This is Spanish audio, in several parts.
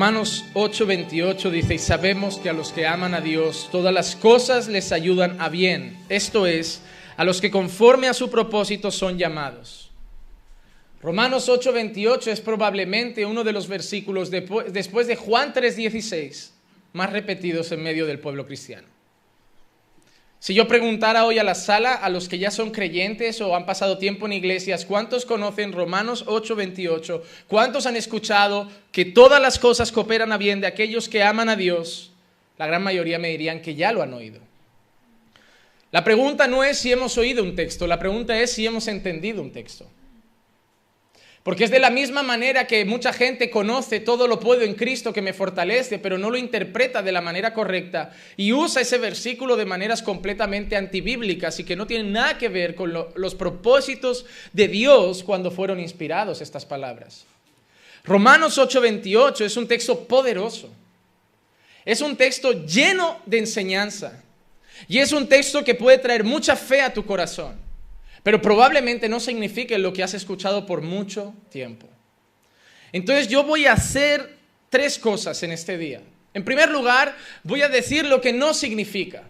Romanos 8:28 dice, y sabemos que a los que aman a Dios, todas las cosas les ayudan a bien. Esto es, a los que conforme a su propósito son llamados. Romanos 8:28 es probablemente uno de los versículos después de Juan 3:16 más repetidos en medio del pueblo cristiano. Si yo preguntara hoy a la sala, a los que ya son creyentes o han pasado tiempo en iglesias, ¿cuántos conocen Romanos 8:28? ¿Cuántos han escuchado que todas las cosas cooperan a bien de aquellos que aman a Dios? La gran mayoría me dirían que ya lo han oído. La pregunta no es si hemos oído un texto, la pregunta es si hemos entendido un texto. Porque es de la misma manera que mucha gente conoce todo lo puedo en Cristo que me fortalece, pero no lo interpreta de la manera correcta y usa ese versículo de maneras completamente antibíblicas y que no tienen nada que ver con los propósitos de Dios cuando fueron inspirados estas palabras. Romanos 8:28 es un texto poderoso. Es un texto lleno de enseñanza. Y es un texto que puede traer mucha fe a tu corazón pero probablemente no signifique lo que has escuchado por mucho tiempo. Entonces yo voy a hacer tres cosas en este día. En primer lugar, voy a decir lo que no significa.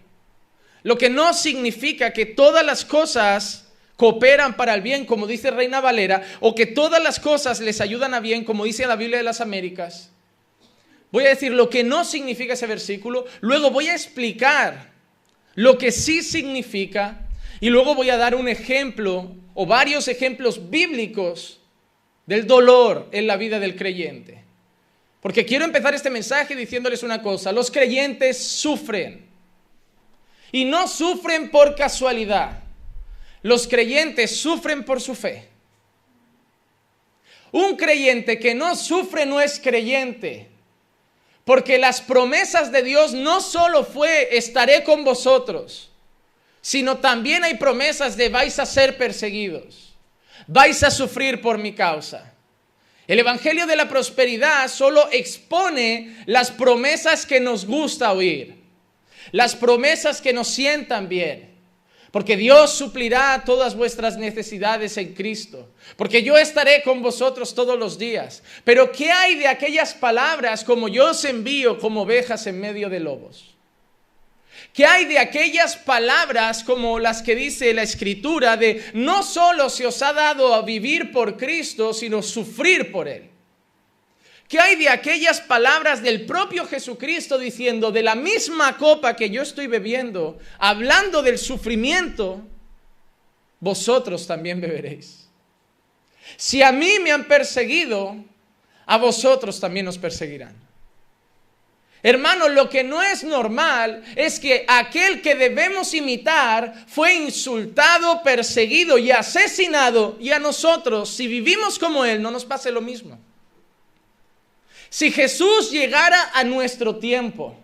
Lo que no significa que todas las cosas cooperan para el bien, como dice Reina Valera, o que todas las cosas les ayudan a bien, como dice la Biblia de las Américas. Voy a decir lo que no significa ese versículo, luego voy a explicar lo que sí significa y luego voy a dar un ejemplo o varios ejemplos bíblicos del dolor en la vida del creyente. Porque quiero empezar este mensaje diciéndoles una cosa, los creyentes sufren. Y no sufren por casualidad. Los creyentes sufren por su fe. Un creyente que no sufre no es creyente. Porque las promesas de Dios no solo fue estaré con vosotros sino también hay promesas de vais a ser perseguidos, vais a sufrir por mi causa. El Evangelio de la Prosperidad solo expone las promesas que nos gusta oír, las promesas que nos sientan bien, porque Dios suplirá todas vuestras necesidades en Cristo, porque yo estaré con vosotros todos los días. Pero ¿qué hay de aquellas palabras como yo os envío como ovejas en medio de lobos? ¿Qué hay de aquellas palabras como las que dice la escritura de no solo se os ha dado a vivir por Cristo, sino sufrir por Él? ¿Qué hay de aquellas palabras del propio Jesucristo diciendo, de la misma copa que yo estoy bebiendo, hablando del sufrimiento, vosotros también beberéis? Si a mí me han perseguido, a vosotros también os perseguirán. Hermano, lo que no es normal es que aquel que debemos imitar fue insultado, perseguido y asesinado y a nosotros, si vivimos como Él, no nos pase lo mismo. Si Jesús llegara a nuestro tiempo,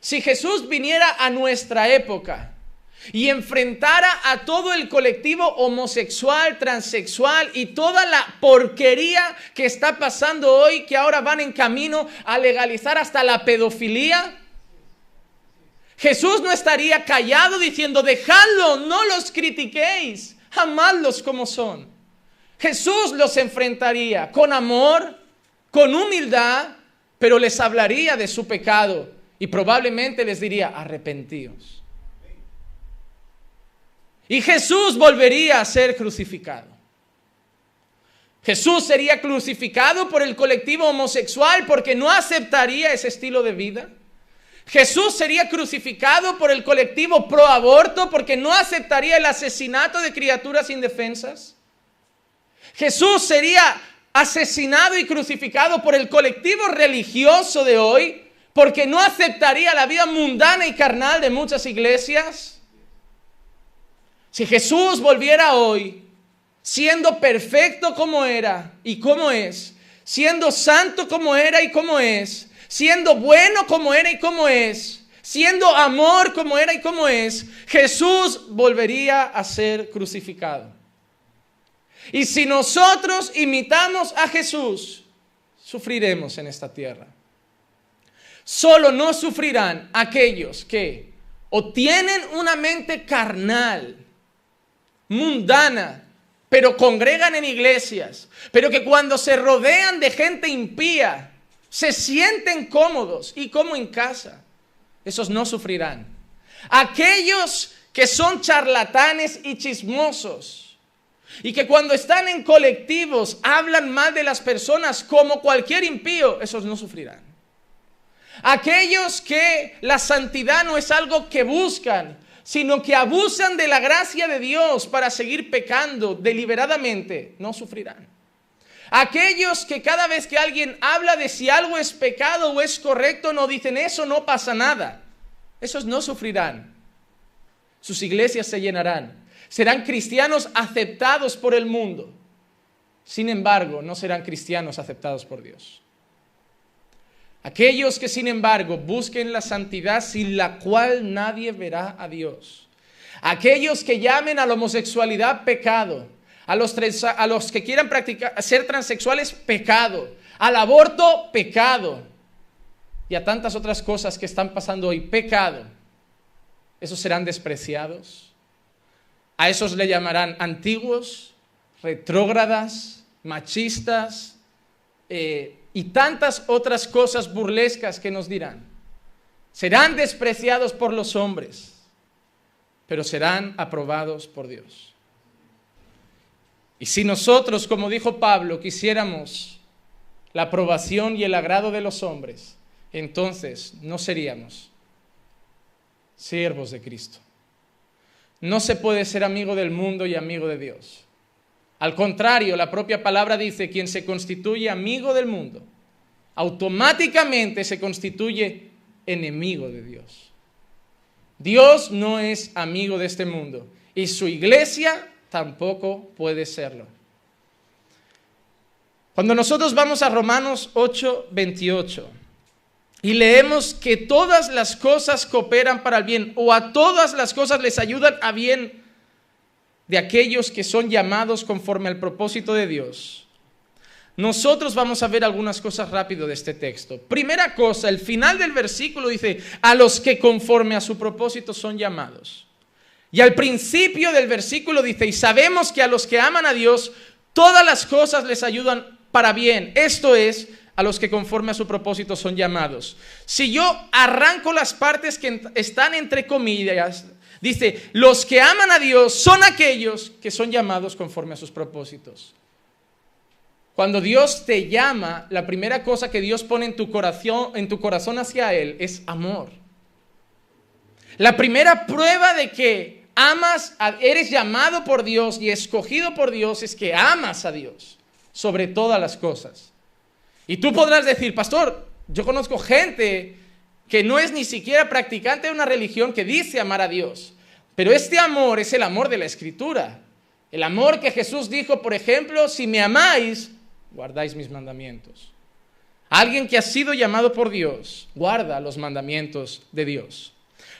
si Jesús viniera a nuestra época, y enfrentara a todo el colectivo homosexual, transexual y toda la porquería que está pasando hoy, que ahora van en camino a legalizar hasta la pedofilia. Jesús no estaría callado diciendo, dejadlo, no los critiquéis, amadlos como son. Jesús los enfrentaría con amor, con humildad, pero les hablaría de su pecado y probablemente les diría, arrepentíos. Y Jesús volvería a ser crucificado. Jesús sería crucificado por el colectivo homosexual porque no aceptaría ese estilo de vida. Jesús sería crucificado por el colectivo pro aborto porque no aceptaría el asesinato de criaturas indefensas. Jesús sería asesinado y crucificado por el colectivo religioso de hoy porque no aceptaría la vida mundana y carnal de muchas iglesias. Si Jesús volviera hoy, siendo perfecto como era y como es, siendo santo como era y como es, siendo bueno como era y como es, siendo amor como era y como es, Jesús volvería a ser crucificado. Y si nosotros imitamos a Jesús, sufriremos en esta tierra. Solo no sufrirán aquellos que o tienen una mente carnal, mundana, pero congregan en iglesias, pero que cuando se rodean de gente impía, se sienten cómodos y como en casa, esos no sufrirán. Aquellos que son charlatanes y chismosos y que cuando están en colectivos hablan mal de las personas como cualquier impío, esos no sufrirán. Aquellos que la santidad no es algo que buscan, sino que abusan de la gracia de Dios para seguir pecando deliberadamente, no sufrirán. Aquellos que cada vez que alguien habla de si algo es pecado o es correcto, no dicen eso, no pasa nada. Esos no sufrirán. Sus iglesias se llenarán. Serán cristianos aceptados por el mundo. Sin embargo, no serán cristianos aceptados por Dios. Aquellos que sin embargo busquen la santidad sin la cual nadie verá a Dios. Aquellos que llamen a la homosexualidad pecado. A los, a los que quieran practicar, ser transexuales pecado. Al aborto pecado. Y a tantas otras cosas que están pasando hoy pecado. Esos serán despreciados. A esos le llamarán antiguos, retrógradas, machistas, eh, y tantas otras cosas burlescas que nos dirán. Serán despreciados por los hombres, pero serán aprobados por Dios. Y si nosotros, como dijo Pablo, quisiéramos la aprobación y el agrado de los hombres, entonces no seríamos siervos de Cristo. No se puede ser amigo del mundo y amigo de Dios. Al contrario, la propia palabra dice, quien se constituye amigo del mundo, automáticamente se constituye enemigo de Dios. Dios no es amigo de este mundo y su iglesia tampoco puede serlo. Cuando nosotros vamos a Romanos 8, 28 y leemos que todas las cosas cooperan para el bien o a todas las cosas les ayudan a bien, de aquellos que son llamados conforme al propósito de Dios. Nosotros vamos a ver algunas cosas rápido de este texto. Primera cosa, el final del versículo dice, a los que conforme a su propósito son llamados. Y al principio del versículo dice, y sabemos que a los que aman a Dios, todas las cosas les ayudan para bien. Esto es, a los que conforme a su propósito son llamados. Si yo arranco las partes que están entre comillas, Dice, los que aman a Dios son aquellos que son llamados conforme a sus propósitos. Cuando Dios te llama, la primera cosa que Dios pone en tu corazón, en tu corazón hacia Él es amor. La primera prueba de que amas, eres llamado por Dios y escogido por Dios es que amas a Dios sobre todas las cosas. Y tú podrás decir, pastor, yo conozco gente que no es ni siquiera practicante de una religión que dice amar a Dios. Pero este amor es el amor de la Escritura. El amor que Jesús dijo, por ejemplo, si me amáis, guardáis mis mandamientos. Alguien que ha sido llamado por Dios, guarda los mandamientos de Dios.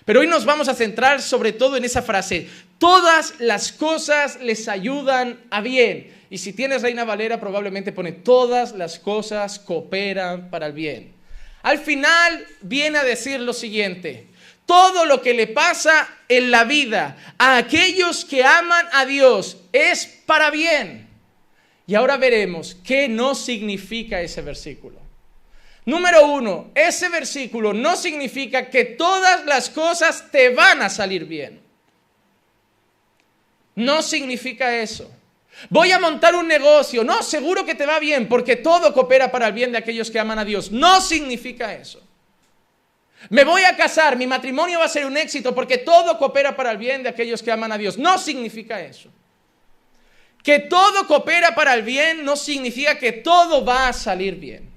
Pero hoy nos vamos a centrar sobre todo en esa frase, todas las cosas les ayudan a bien. Y si tienes Reina Valera, probablemente pone, todas las cosas cooperan para el bien. Al final viene a decir lo siguiente, todo lo que le pasa en la vida a aquellos que aman a Dios es para bien. Y ahora veremos qué no significa ese versículo. Número uno, ese versículo no significa que todas las cosas te van a salir bien. No significa eso. Voy a montar un negocio. No, seguro que te va bien porque todo coopera para el bien de aquellos que aman a Dios. No significa eso. Me voy a casar, mi matrimonio va a ser un éxito porque todo coopera para el bien de aquellos que aman a Dios. No significa eso. Que todo coopera para el bien no significa que todo va a salir bien.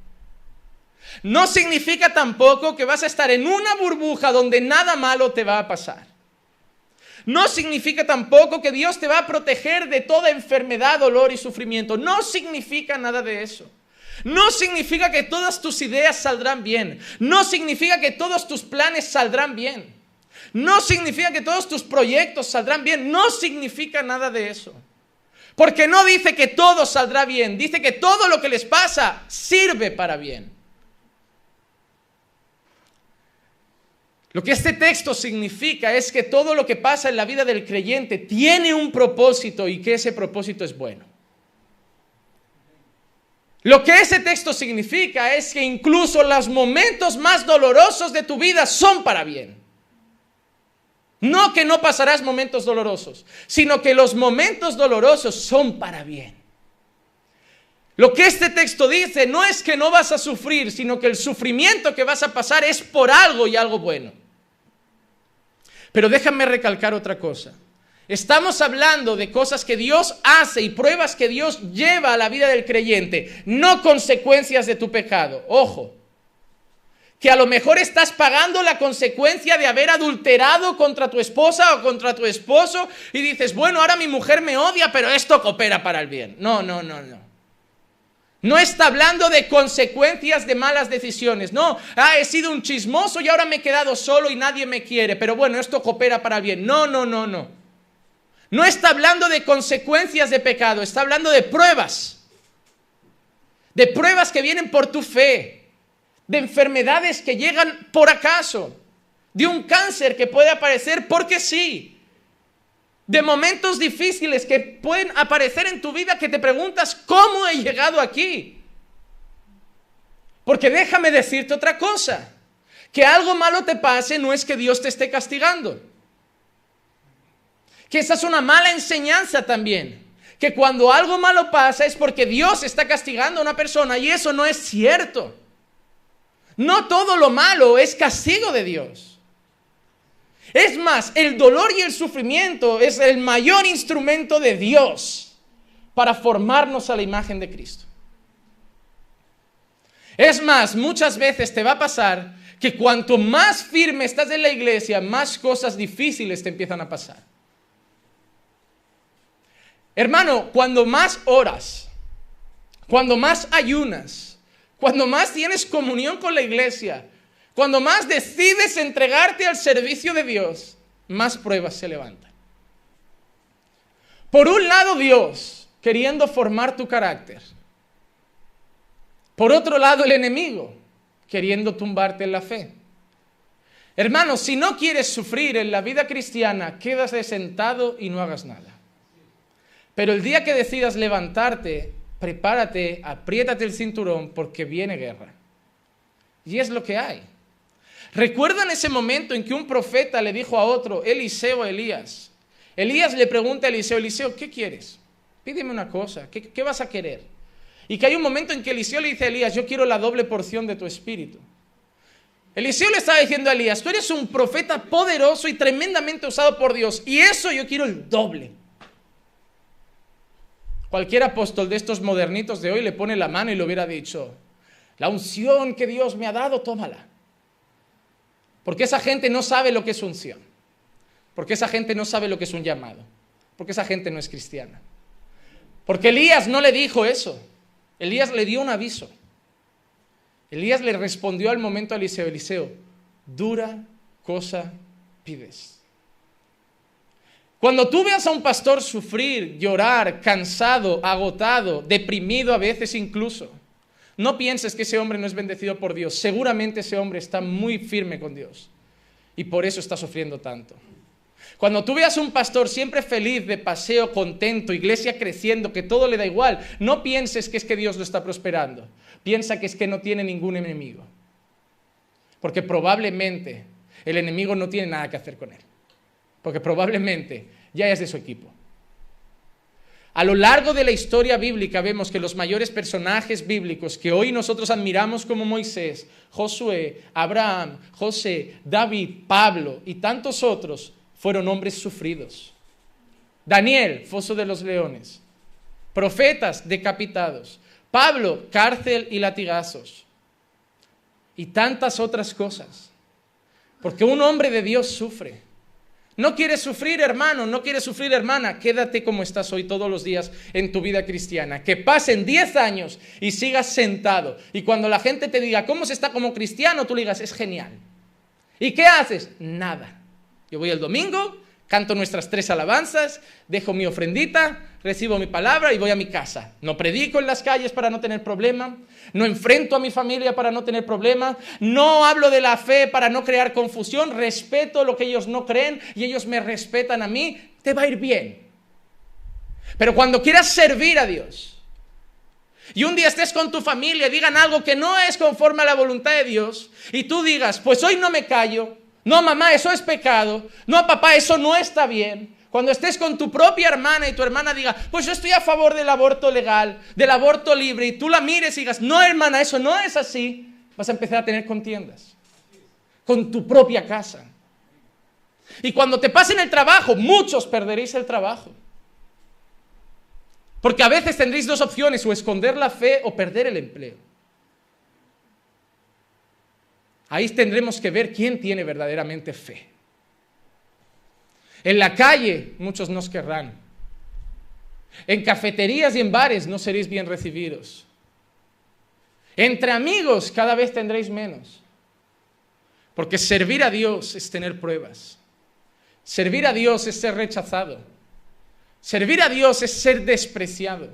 No significa tampoco que vas a estar en una burbuja donde nada malo te va a pasar. No significa tampoco que Dios te va a proteger de toda enfermedad, dolor y sufrimiento. No significa nada de eso. No significa que todas tus ideas saldrán bien. No significa que todos tus planes saldrán bien. No significa que todos tus proyectos saldrán bien. No significa nada de eso. Porque no dice que todo saldrá bien. Dice que todo lo que les pasa sirve para bien. Lo que este texto significa es que todo lo que pasa en la vida del creyente tiene un propósito y que ese propósito es bueno. Lo que ese texto significa es que incluso los momentos más dolorosos de tu vida son para bien. No que no pasarás momentos dolorosos, sino que los momentos dolorosos son para bien. Lo que este texto dice no es que no vas a sufrir, sino que el sufrimiento que vas a pasar es por algo y algo bueno. Pero déjame recalcar otra cosa. Estamos hablando de cosas que Dios hace y pruebas que Dios lleva a la vida del creyente, no consecuencias de tu pecado. Ojo, que a lo mejor estás pagando la consecuencia de haber adulterado contra tu esposa o contra tu esposo y dices, bueno, ahora mi mujer me odia, pero esto coopera para el bien. No, no, no, no. No está hablando de consecuencias de malas decisiones. No, ah, he sido un chismoso y ahora me he quedado solo y nadie me quiere, pero bueno, esto coopera para bien. No, no, no, no. No está hablando de consecuencias de pecado, está hablando de pruebas. De pruebas que vienen por tu fe de enfermedades que llegan por acaso, de un cáncer que puede aparecer porque sí, de momentos difíciles que pueden aparecer en tu vida que te preguntas, ¿cómo he llegado aquí? Porque déjame decirte otra cosa, que algo malo te pase no es que Dios te esté castigando, que esa es una mala enseñanza también, que cuando algo malo pasa es porque Dios está castigando a una persona y eso no es cierto. No todo lo malo es castigo de Dios. Es más, el dolor y el sufrimiento es el mayor instrumento de Dios para formarnos a la imagen de Cristo. Es más, muchas veces te va a pasar que cuanto más firme estás en la iglesia, más cosas difíciles te empiezan a pasar. Hermano, cuando más oras, cuando más ayunas, cuando más tienes comunión con la iglesia, cuando más decides entregarte al servicio de Dios, más pruebas se levantan. Por un lado Dios queriendo formar tu carácter. Por otro lado el enemigo queriendo tumbarte en la fe. Hermano, si no quieres sufrir en la vida cristiana, quédate sentado y no hagas nada. Pero el día que decidas levantarte prepárate, apriétate el cinturón porque viene guerra. Y es lo que hay. ¿Recuerdan ese momento en que un profeta le dijo a otro, Eliseo Elías? Elías le pregunta a Eliseo, Eliseo, ¿qué quieres? Pídeme una cosa, ¿qué, ¿qué, vas a querer? Y que hay un momento en que Eliseo le dice a Elías, yo quiero la doble porción de tu espíritu. Eliseo le estaba diciendo a Elías, tú eres un profeta poderoso y tremendamente usado por Dios, y eso yo quiero el doble. Cualquier apóstol de estos modernitos de hoy le pone la mano y le hubiera dicho, la unción que Dios me ha dado, tómala. Porque esa gente no sabe lo que es unción. Porque esa gente no sabe lo que es un llamado. Porque esa gente no es cristiana. Porque Elías no le dijo eso. Elías le dio un aviso. Elías le respondió al momento a Eliseo, Eliseo, dura cosa pides. Cuando tú veas a un pastor sufrir, llorar, cansado, agotado, deprimido a veces incluso, no pienses que ese hombre no es bendecido por Dios. Seguramente ese hombre está muy firme con Dios y por eso está sufriendo tanto. Cuando tú veas un pastor siempre feliz, de paseo, contento, iglesia creciendo, que todo le da igual, no pienses que es que Dios lo está prosperando. Piensa que es que no tiene ningún enemigo. Porque probablemente el enemigo no tiene nada que hacer con él porque probablemente ya es de su equipo. A lo largo de la historia bíblica vemos que los mayores personajes bíblicos que hoy nosotros admiramos como Moisés, Josué, Abraham, José, David, Pablo y tantos otros fueron hombres sufridos. Daniel, foso de los leones. Profetas decapitados. Pablo, cárcel y latigazos. Y tantas otras cosas. Porque un hombre de Dios sufre. No quieres sufrir, hermano, no quieres sufrir, hermana. Quédate como estás hoy todos los días en tu vida cristiana. Que pasen 10 años y sigas sentado. Y cuando la gente te diga, ¿cómo se está como cristiano? Tú le digas, es genial. ¿Y qué haces? Nada. Yo voy el domingo, canto nuestras tres alabanzas, dejo mi ofrendita, recibo mi palabra y voy a mi casa. No predico en las calles para no tener problema, no enfrento a mi familia para no tener problema, no hablo de la fe para no crear confusión, respeto lo que ellos no creen y ellos me respetan a mí, te va a ir bien. Pero cuando quieras servir a Dios, y un día estés con tu familia digan algo que no es conforme a la voluntad de Dios, y tú digas, pues hoy no me callo, no mamá, eso es pecado, no papá, eso no está bien. Cuando estés con tu propia hermana y tu hermana diga, pues yo estoy a favor del aborto legal, del aborto libre, y tú la mires y digas, no hermana, eso no es así, vas a empezar a tener contiendas con tu propia casa. Y cuando te pasen el trabajo, muchos perderéis el trabajo. Porque a veces tendréis dos opciones, o esconder la fe o perder el empleo. Ahí tendremos que ver quién tiene verdaderamente fe. En la calle muchos nos querrán. En cafeterías y en bares no seréis bien recibidos. Entre amigos cada vez tendréis menos. Porque servir a Dios es tener pruebas. Servir a Dios es ser rechazado. Servir a Dios es ser despreciado.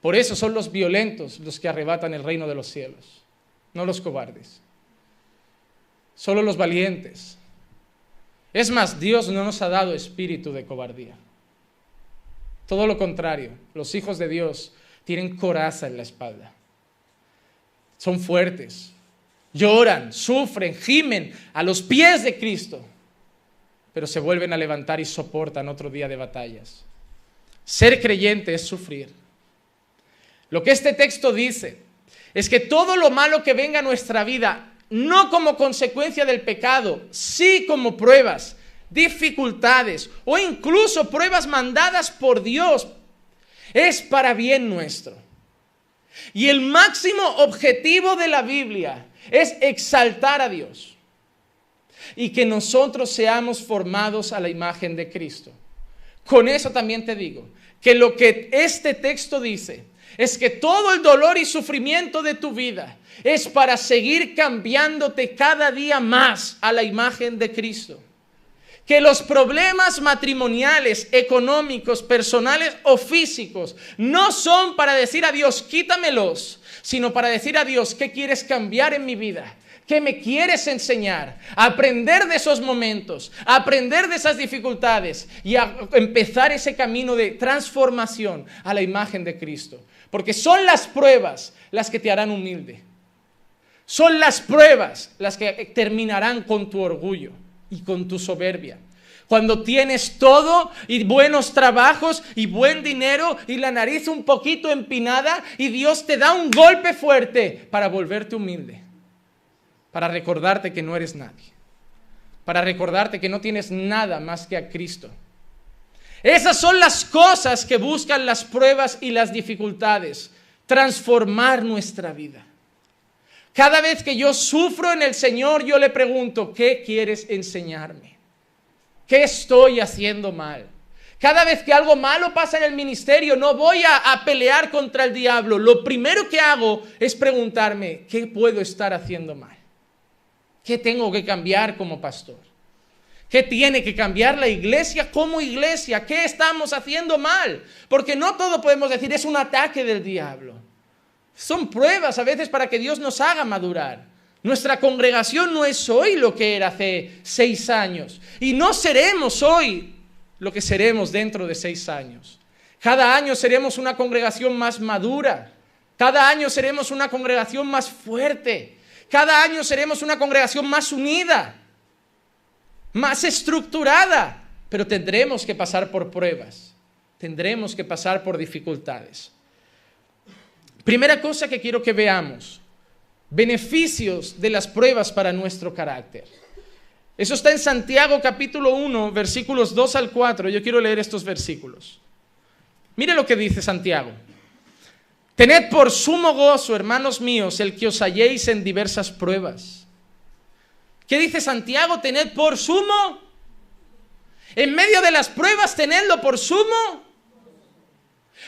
Por eso son los violentos los que arrebatan el reino de los cielos, no los cobardes. Solo los valientes. Es más, Dios no nos ha dado espíritu de cobardía. Todo lo contrario, los hijos de Dios tienen coraza en la espalda. Son fuertes, lloran, sufren, gimen a los pies de Cristo pero se vuelven a levantar y soportan otro día de batallas. Ser creyente es sufrir. Lo que este texto dice es que todo lo malo que venga a nuestra vida, no como consecuencia del pecado, sí como pruebas, dificultades o incluso pruebas mandadas por Dios, es para bien nuestro. Y el máximo objetivo de la Biblia es exaltar a Dios y que nosotros seamos formados a la imagen de Cristo. Con eso también te digo que lo que este texto dice es que todo el dolor y sufrimiento de tu vida es para seguir cambiándote cada día más a la imagen de Cristo. Que los problemas matrimoniales, económicos, personales o físicos no son para decir a Dios, quítamelos, sino para decir a Dios, ¿qué quieres cambiar en mi vida? ¿Qué me quieres enseñar? aprender de esos momentos, aprender de esas dificultades y a empezar ese camino de transformación a la imagen de Cristo. Porque son las pruebas las que te harán humilde. Son las pruebas las que terminarán con tu orgullo y con tu soberbia. Cuando tienes todo y buenos trabajos y buen dinero y la nariz un poquito empinada y Dios te da un golpe fuerte para volverte humilde para recordarte que no eres nadie, para recordarte que no tienes nada más que a Cristo. Esas son las cosas que buscan las pruebas y las dificultades, transformar nuestra vida. Cada vez que yo sufro en el Señor, yo le pregunto, ¿qué quieres enseñarme? ¿Qué estoy haciendo mal? Cada vez que algo malo pasa en el ministerio, no voy a, pelear contra el diablo. Lo primero que hago es preguntarme, ¿qué puedo estar haciendo mal? ¿Qué tengo que cambiar como pastor? ¿Qué tiene que cambiar la iglesia como iglesia? ¿Qué estamos haciendo mal? Porque no todo podemos decir es un ataque del diablo. Son pruebas a veces para que Dios nos haga madurar. Nuestra congregación no es hoy lo que era hace seis años. Y no seremos hoy lo que seremos dentro de seis años. Cada año seremos una congregación más madura. Cada año seremos una congregación más fuerte. Cada año seremos una congregación más unida, más estructurada, pero tendremos que pasar por pruebas, tendremos que pasar por dificultades. Primera cosa que quiero que veamos, beneficios de las pruebas para nuestro carácter. Eso está en Santiago capítulo 1, versículos 2 al 4. Yo quiero leer estos versículos. Mire lo que dice Santiago. Tened por sumo gozo, hermanos míos, el que os halléis en diversas pruebas. ¿Qué dice Santiago? Tened por sumo. En medio de las pruebas, tenedlo por sumo.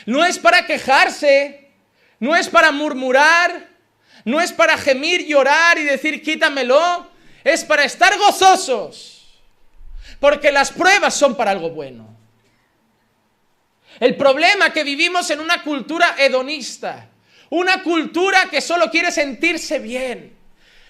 No es para quejarse, no es para murmurar, no es para gemir, llorar y decir quítamelo. Es para estar gozosos. Porque las pruebas son para algo bueno. El problema es que vivimos en una cultura hedonista, una cultura que solo quiere sentirse bien.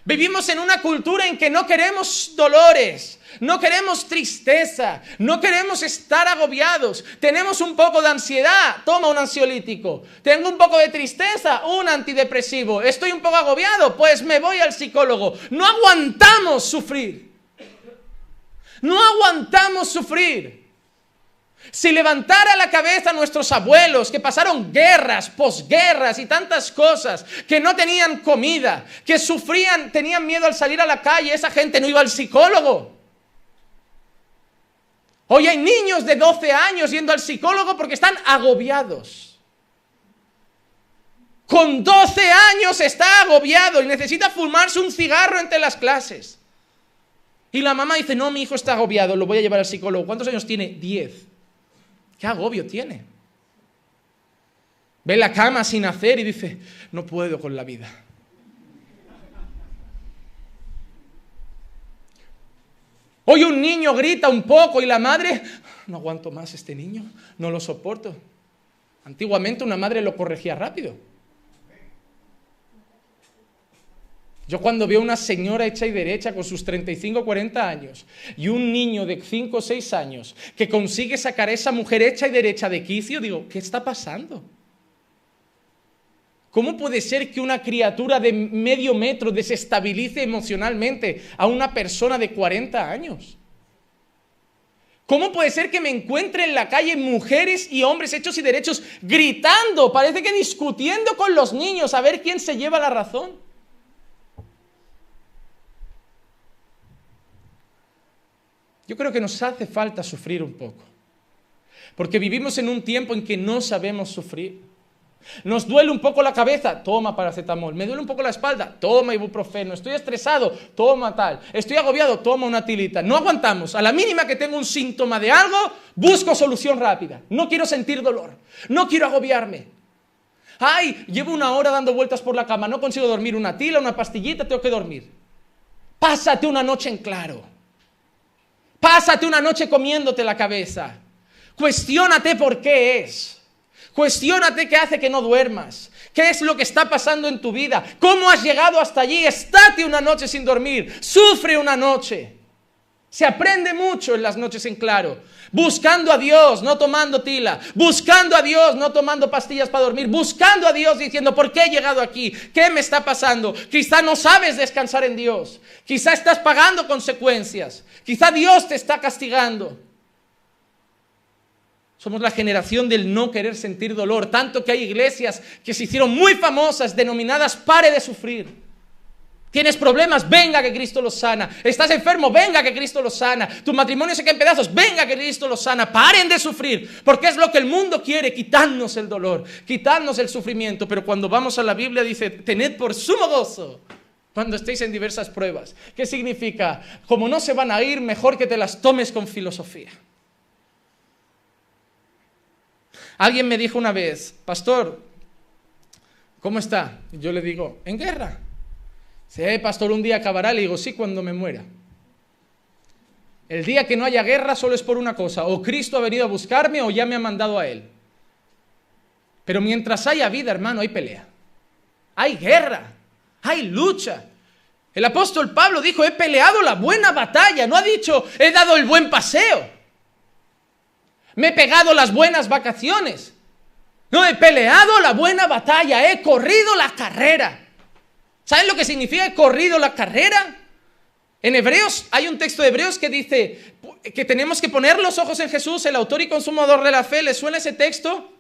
Vivimos en una cultura en que no queremos dolores, no queremos tristeza, no queremos estar agobiados. Tenemos un poco de ansiedad, toma un ansiolítico. Tengo un poco de tristeza, un antidepresivo. Estoy un poco agobiado, pues me voy al psicólogo. No aguantamos sufrir. No aguantamos sufrir. Si levantara la cabeza a nuestros abuelos que pasaron guerras, posguerras y tantas cosas, que no tenían comida, que sufrían, tenían miedo al salir a la calle, esa gente no iba al psicólogo. Hoy hay niños de 12 años yendo al psicólogo porque están agobiados. Con 12 años está agobiado y necesita fumarse un cigarro entre las clases. Y la mamá dice, no, mi hijo está agobiado, lo voy a llevar al psicólogo. ¿Cuántos años tiene? 10. ¿Qué agobio tiene? Ve la cama sin hacer y dice, no puedo con la vida. Hoy un niño grita un poco y la madre, no aguanto más este niño, no lo soporto. Antiguamente una madre lo corregía rápido. Yo cuando veo una señora hecha y derecha con sus 35 o 40 años y un niño de 5 o 6 años que consigue sacar a esa mujer hecha y derecha de quicio, digo, ¿qué está pasando? ¿Cómo puede ser que una criatura de medio metro desestabilice emocionalmente a una persona de 40 años? ¿Cómo puede ser que me encuentre en la calle mujeres y hombres hechos y derechos gritando, parece que discutiendo con los niños a ver quién se lleva la razón? Yo creo que nos hace falta sufrir un poco. Porque vivimos en un tiempo en que no sabemos sufrir. Nos duele un poco la cabeza, toma paracetamol. Me duele un poco la espalda, toma ibuprofeno. Estoy estresado, toma tal. Estoy agobiado, toma una tilita. No aguantamos. A la mínima que tengo un síntoma de algo, busco solución rápida. No quiero sentir dolor. No quiero agobiarme. Ay, llevo una hora dando vueltas por la cama, no consigo dormir. Una tila, una pastillita, tengo que dormir. Pásate una noche en claro. Pásate una noche comiéndote la cabeza. Cuestiónate por qué es. Cuestiónate qué hace que no duermas. ¿Qué es lo que está pasando en tu vida? ¿Cómo has llegado hasta allí? Estate una noche sin dormir. Sufre una noche. Se aprende mucho en las noches en claro. Buscando a Dios, no tomando tila. Buscando a Dios, no tomando pastillas para dormir. Buscando a Dios diciendo, ¿por qué he llegado aquí? ¿Qué me está pasando? Quizá no sabes descansar en Dios. Quizá estás pagando consecuencias. Quizá Dios te está castigando. Somos la generación del no querer sentir dolor. Tanto que hay iglesias que se hicieron muy famosas, denominadas pare de sufrir. Tienes problemas, venga que Cristo los sana. Estás enfermo, venga que Cristo los sana. Tu matrimonio se cae en pedazos, venga que Cristo los sana. Paren de sufrir, porque es lo que el mundo quiere, quitarnos el dolor, quitarnos el sufrimiento. Pero cuando vamos a la Biblia dice, tened por sumo gozo cuando estéis en diversas pruebas. ¿Qué significa? Como no se van a ir, mejor que te las tomes con filosofía. Alguien me dijo una vez, pastor, ¿cómo está? Yo le digo, en guerra. Si eh, pastor, un día acabará, le digo, sí, cuando me muera. El día que no haya guerra solo es por una cosa, o Cristo ha venido a buscarme o ya me ha mandado a Él. Pero mientras haya vida, hermano, hay pelea. Hay guerra, hay lucha. El apóstol Pablo dijo, he peleado la buena batalla, no ha dicho, he dado el buen paseo. Me he pegado las buenas vacaciones. No, he peleado la buena batalla, he corrido la carrera. ¿Saben lo que significa corrido la carrera? En Hebreos hay un texto de Hebreos que dice que tenemos que poner los ojos en Jesús, el autor y consumador de la fe. ¿Le suena ese texto?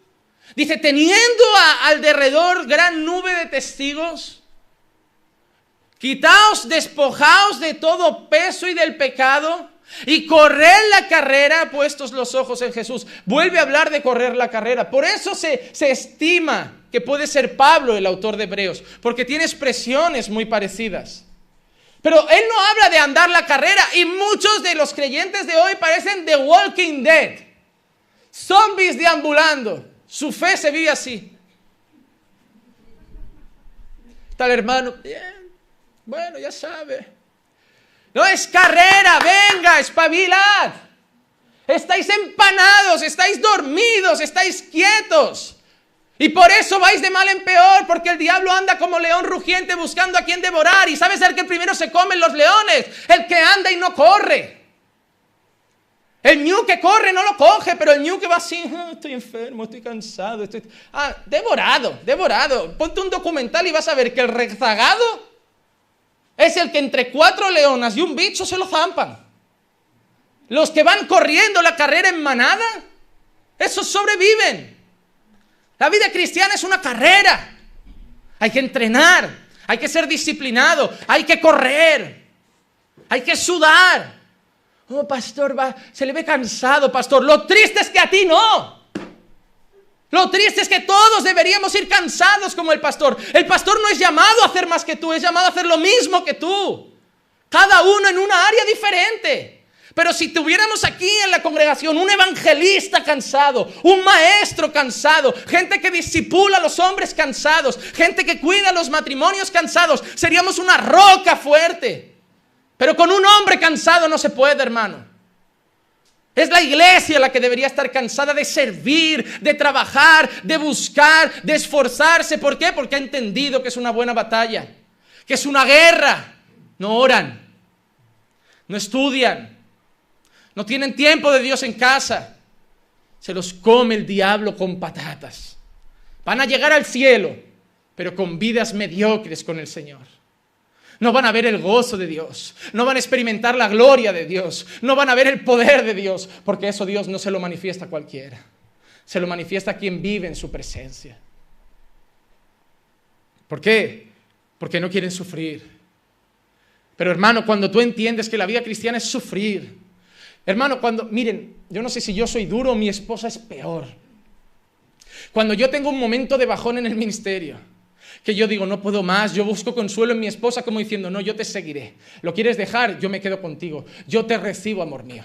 Dice, teniendo al derredor gran nube de testigos, quitaos, despojaos de todo peso y del pecado y correr la carrera puestos los ojos en Jesús. Vuelve a hablar de correr la carrera. Por eso se, se estima que puede ser Pablo el autor de Hebreos, porque tiene expresiones muy parecidas. Pero él no habla de andar la carrera y muchos de los creyentes de hoy parecen The Walking Dead, zombies deambulando. Su fe se vive así. Tal hermano, bien, bueno, ya sabe. No es carrera, venga, espabilad. Estáis empanados, estáis dormidos, estáis quietos. Y por eso vais de mal en peor, porque el diablo anda como león rugiente buscando a quien devorar. Y sabes el que primero se comen los leones, el que anda y no corre. El ñu que corre no lo coge, pero el ñu que va así, ah, estoy enfermo, estoy cansado, estoy... Ah, devorado, devorado. Ponte un documental y vas a ver que el rezagado es el que entre cuatro leonas y un bicho se lo zampan. Los que van corriendo la carrera en manada, esos sobreviven. La vida cristiana es una carrera. Hay que entrenar, hay que ser disciplinado, hay que correr, hay que sudar. Oh, pastor, va, se le ve cansado, pastor. Lo triste es que a ti no. Lo triste es que todos deberíamos ir cansados como el pastor. El pastor no es llamado a hacer más que tú, es llamado a hacer lo mismo que tú. Cada uno en una área diferente. Pero si tuviéramos aquí en la congregación un evangelista cansado, un maestro cansado, gente que disipula a los hombres cansados, gente que cuida los matrimonios cansados, seríamos una roca fuerte. Pero con un hombre cansado no se puede, hermano. Es la iglesia la que debería estar cansada de servir, de trabajar, de buscar, de esforzarse. ¿Por qué? Porque ha entendido que es una buena batalla, que es una guerra. No oran, no estudian, no tienen tiempo de Dios en casa. Se los come el diablo con patatas. Van a llegar al cielo, pero con vidas mediocres con el Señor. No van a ver el gozo de Dios, no van a experimentar la gloria de Dios, no van a ver el poder de Dios, porque eso Dios no se lo manifiesta a cualquiera, se lo manifiesta a quien vive en su presencia. ¿Por qué? Porque no quieren sufrir. Pero hermano, cuando tú entiendes que la vida cristiana es sufrir, Hermano, cuando, miren, yo no sé si yo soy duro mi esposa es peor. Cuando yo tengo un momento de bajón en el ministerio, que yo digo, no puedo más, yo busco consuelo en mi esposa como diciendo, no, yo te seguiré. ¿Lo quieres dejar? Yo me quedo contigo. Yo te recibo, amor mío.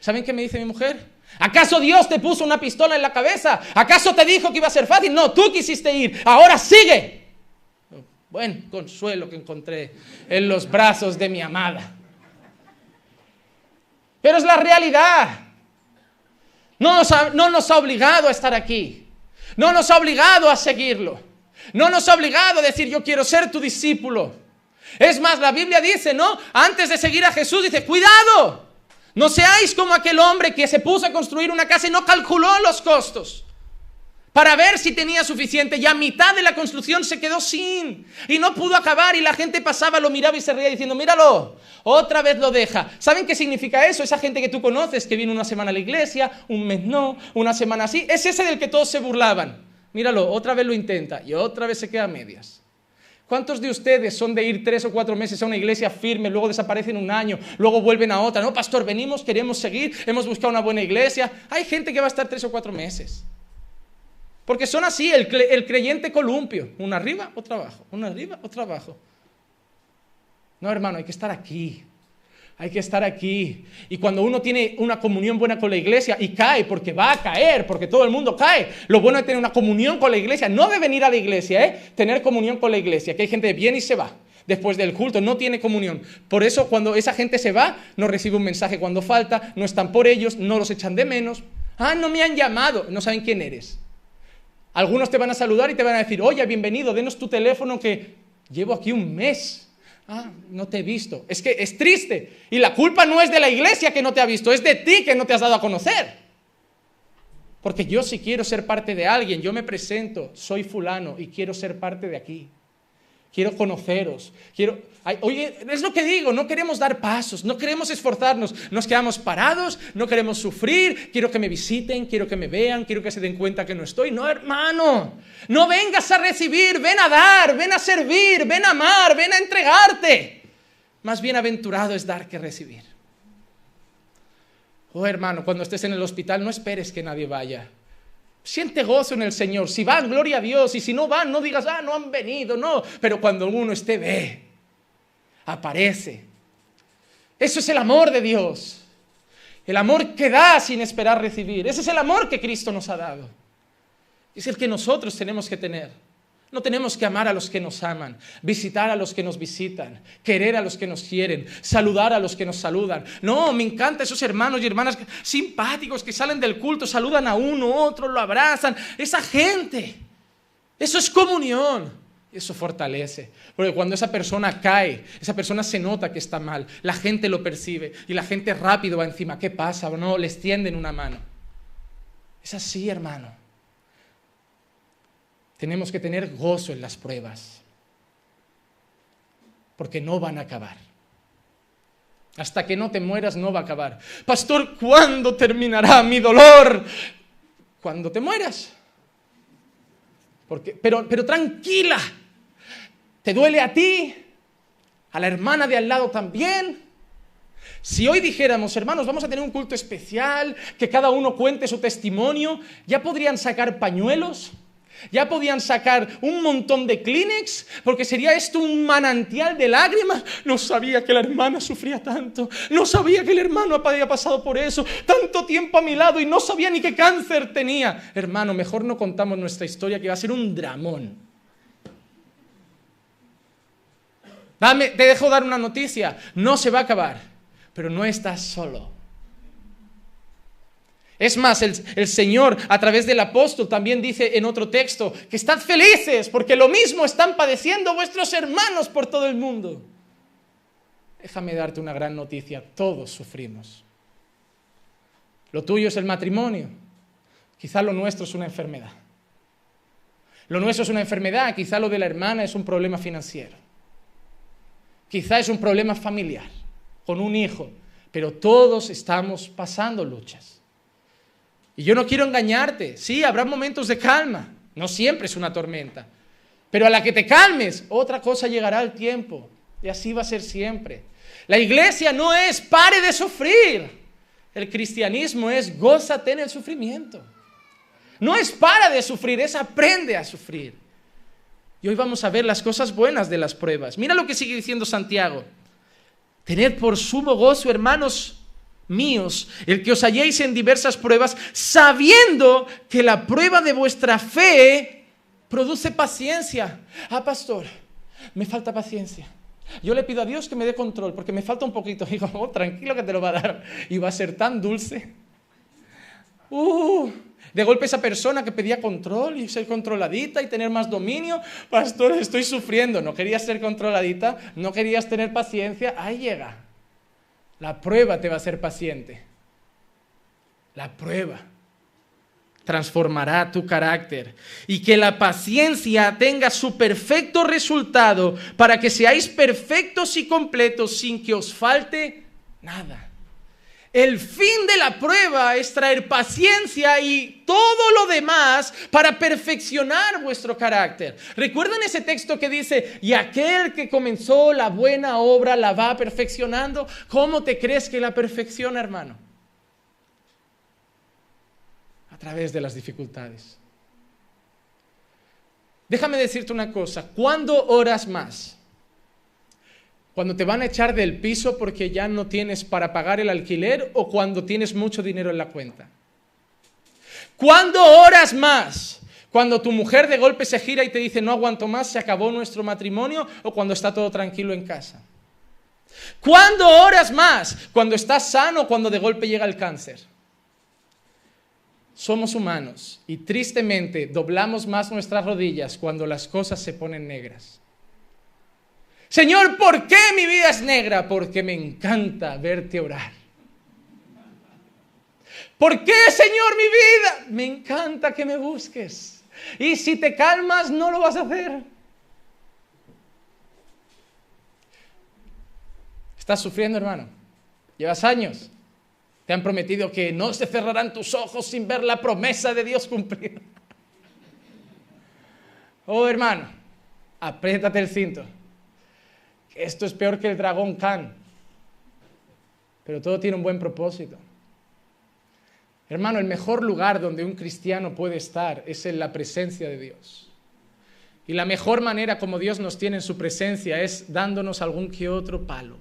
¿Saben qué me dice mi mujer? ¿Acaso Dios te puso una pistola en la cabeza? ¿Acaso te dijo que iba a ser fácil? No, tú quisiste ir. Ahora sigue. Buen consuelo que encontré en los brazos de mi amada. Pero es la realidad. No nos, ha, no nos ha obligado a estar aquí. No nos ha obligado a seguirlo. No nos ha obligado a decir yo quiero ser tu discípulo. Es más, la Biblia dice, ¿no? Antes de seguir a Jesús dice, cuidado. No seáis como aquel hombre que se puso a construir una casa y no calculó los costos para ver si tenía suficiente y a mitad de la construcción se quedó sin y no pudo acabar y la gente pasaba, lo miraba y se reía diciendo, míralo, otra vez lo deja. ¿Saben qué significa eso? Esa gente que tú conoces que viene una semana a la iglesia, un mes no, una semana así, es ese del que todos se burlaban. Míralo, otra vez lo intenta y otra vez se queda a medias. ¿Cuántos de ustedes son de ir tres o cuatro meses a una iglesia firme, luego desaparecen un año, luego vuelven a otra? No, pastor, venimos, queremos seguir, hemos buscado una buena iglesia. Hay gente que va a estar tres o cuatro meses. Porque son así, el, creyente columpio, una arriba, otra abajo, una arriba, otra abajo. No, hermano, hay que estar aquí. Hay que estar aquí. Y cuando uno tiene una comunión buena con la iglesia y cae, porque va a caer, porque todo el mundo cae, lo bueno es tener una comunión con la iglesia, no de venir a la iglesia, ¿eh? tener comunión con la iglesia, que hay gente que viene y se va después del culto, no tiene comunión. Por eso cuando esa gente se va, no recibe un mensaje cuando falta, no están por ellos, no los echan de menos. Ah, no me han llamado, no saben quién eres. Algunos te van a saludar y te van a decir, oye, bienvenido, denos tu teléfono que llevo aquí un mes. Ah, no te he visto. Es que es triste. Y la culpa no es de la iglesia que no te ha visto, es de ti que no te has dado a conocer. Porque yo si quiero ser parte de alguien, yo me presento, soy fulano y quiero ser parte de aquí quiero conoceros, quiero... oye, es lo que digo, no queremos dar pasos, no queremos esforzarnos, nos quedamos parados, no queremos sufrir, quiero que me visiten, quiero que me vean, quiero que se den cuenta que no estoy. No, hermano, no vengas a recibir, ven a dar, ven a servir, ven a amar, ven a entregarte. Más bienaventurado es dar que recibir. Oh, hermano, cuando estés en el hospital, no esperes que nadie vaya. Siente gozo en el Señor. Si van, gloria a Dios. Y si no van, no digas, ah, no han venido. No. Pero cuando uno esté, ve. Aparece. Eso es el amor de Dios. El amor que da sin esperar recibir. Ese es el amor que Cristo nos ha dado. Es el que nosotros tenemos que tener. No tenemos que amar a los que nos aman, visitar a los que nos visitan, querer a los que nos quieren, saludar a los que nos saludan. No, me encantan esos hermanos y hermanas simpáticos que salen del culto, saludan a uno, otro, lo abrazan. Esa gente, Eso es comunión. Eso fortalece. Porque cuando esa persona cae, esa persona se nota que está mal, la gente lo percibe y la gente rápido va encima. ¿Qué pasa? No, les tienden una mano. Es así, hermano. Tenemos que tener gozo en las pruebas. Porque no van a acabar. Hasta que no te mueras no va a acabar. Pastor, ¿cuándo terminará mi dolor? Cuando te mueras. Porque, pero, pero tranquila, ¿te duele a ti? ¿A la hermana de al lado también? Si hoy dijéramos, hermanos, vamos a tener un culto especial, que cada uno cuente su testimonio, ya podrían sacar pañuelos, ya podían sacar un montón de Kleenex, porque sería esto un manantial de lágrimas. No sabía que la hermana sufría tanto, no sabía que el hermano había pasado por eso, tanto tiempo a mi lado y no sabía ni qué cáncer tenía. Hermano, mejor no contamos nuestra historia, que va a ser un dramón. Dame, te dejo dar una noticia, no se va a acabar, pero no estás solo. Es más, el, Señor a través del apóstol también dice en otro texto que estad felices porque lo mismo están padeciendo vuestros hermanos por todo el mundo. Déjame darte una gran noticia, todos sufrimos. Lo tuyo es el matrimonio, quizá lo nuestro es una enfermedad. Lo nuestro es una enfermedad, quizá lo de la hermana es un problema financiero. Quizá es un problema familiar, con un hijo, pero todos estamos pasando luchas. Y yo no quiero engañarte. Sí, habrá momentos de calma. No siempre es una tormenta. Pero a la que te calmes, otra cosa llegará al tiempo. Y así va a ser siempre. La iglesia no es pare de sufrir. El cristianismo es gózate en el sufrimiento. No es para de sufrir, es aprende a sufrir. Y hoy vamos a ver las cosas buenas de las pruebas. Mira lo que sigue diciendo Santiago. Tened por sumo gozo, hermanos, míos, el que os halléis en diversas pruebas, sabiendo que la prueba de vuestra fe produce paciencia. Ah, pastor, me falta paciencia. Yo le pido a Dios que me dé control, porque me falta un poquito. Digo, oh, tranquilo que te lo va a dar. Y va a ser tan dulce. Uh, de golpe esa persona que pedía control y ser controladita y tener más dominio, pastor, estoy sufriendo. No querías ser controladita, no querías tener paciencia. Ahí llega. La prueba te va a hacer paciente. La prueba transformará tu carácter y que la paciencia tenga su perfecto resultado para que seáis perfectos y completos sin que os falte nada. El fin de la prueba es traer paciencia y todo lo demás para perfeccionar vuestro carácter. ¿Recuerdan ese texto que dice, y aquel que comenzó la buena obra la va perfeccionando? ¿Cómo te crees que la perfecciona, hermano? A través de las dificultades. Déjame decirte una cosa, ¿cuándo oras más? Cuando te van a echar del piso porque ya no tienes para pagar el alquiler o cuando tienes mucho dinero en la cuenta. ¿Cuándo oras más? Cuando tu mujer de golpe se gira y te dice no aguanto más, se acabó nuestro matrimonio o cuando está todo tranquilo en casa. ¿Cuándo oras más? Cuando estás sano o cuando de golpe llega el cáncer. Somos humanos y tristemente doblamos más nuestras rodillas cuando las cosas se ponen negras. Señor, ¿por qué mi vida es negra? Porque me encanta verte orar. ¿Por qué, Señor, mi vida? Me encanta que me busques. Y si te calmas, no lo vas a hacer. ¿Estás sufriendo, hermano? Llevas años. Te han prometido que no se cerrarán tus ojos sin ver la promesa de Dios cumplida. Oh, hermano, apriétate el cinto esto es peor que el dragón Khan. Pero todo tiene un buen propósito. Hermano, el mejor lugar donde un cristiano puede estar es en la presencia de Dios. Y la mejor manera como Dios nos tiene en su presencia es dándonos algún que otro palo.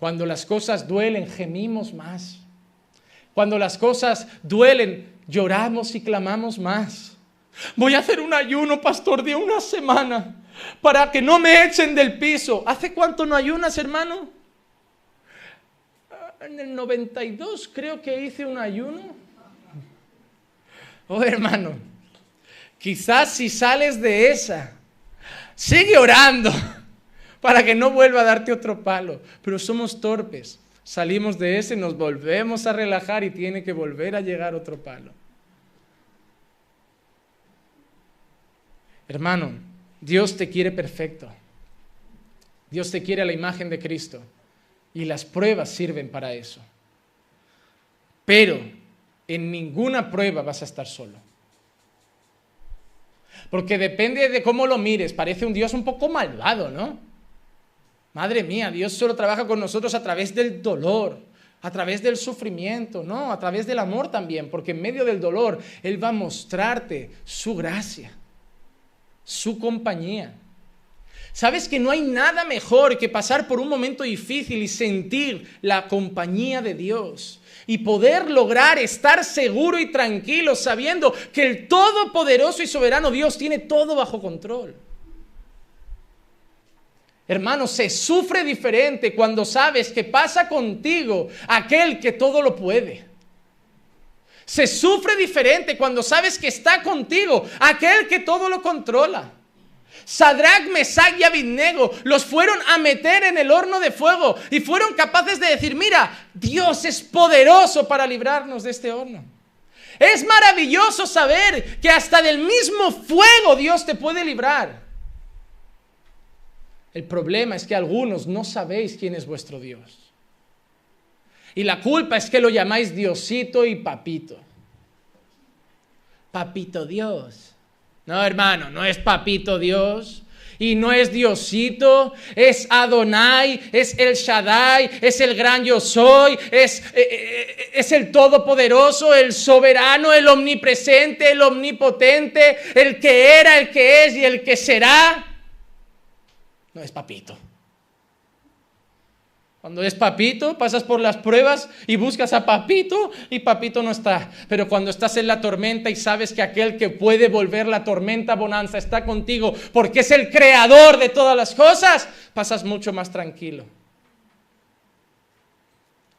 Cuando las cosas duelen, gemimos más. Cuando las cosas duelen, lloramos y clamamos más. Voy a hacer un ayuno, pastor, de una semana para que no me echen del piso. ¿Hace cuánto no ayunas, hermano? En el 92 creo que hice un ayuno. Oh, hermano, Quizás si sales de esa, sigue orando para que no vuelva a darte otro palo. Pero somos torpes. Salimos de ese, nos volvemos a relajar y tiene que volver a llegar otro palo. Hermano, Dios te quiere perfecto. Dios te quiere a la imagen de Cristo. Y las pruebas sirven para eso. Pero en ninguna prueba vas a estar solo. Porque depende de cómo lo mires, parece un Dios un poco malvado, ¿no? Madre mía, Dios solo trabaja con nosotros a través del dolor, a través del sufrimiento, no, a través del amor también, porque en medio del dolor Él va a mostrarte su gracia, su compañía. ¿Sabes que no hay nada mejor que pasar por un momento difícil y sentir la compañía de Dios? Y poder lograr estar seguro y tranquilo sabiendo que el todopoderoso y soberano Dios tiene todo bajo control. Hermano, se sufre diferente cuando sabes que pasa contigo aquel que todo lo puede. Se sufre diferente cuando sabes que está contigo aquel que todo lo controla. Sadrach, Mesach y Abednego los fueron a meter en el horno de fuego y fueron capaces de decir, mira, Dios es poderoso para librarnos de este horno. Es maravilloso saber que hasta del mismo fuego Dios te puede librar. El problema es que algunos no sabéis quién es vuestro Dios. Y la culpa es que lo llamáis Diosito y Papito. Papito Dios. No, hermano, no es papito Dios. Y no es Diosito, es Adonai, es el Shaddai, es el gran yo soy, es, eh, eh, es el todopoderoso, el soberano, el omnipresente, el omnipotente, el que era, el que es y el que será. No es papito. Cuando es papito, pasas por las pruebas y buscas a papito y papito no está. Pero cuando estás en la tormenta y sabes que aquel que puede volver la tormenta bonanza está contigo porque es el creador de todas las cosas, pasas mucho más tranquilo.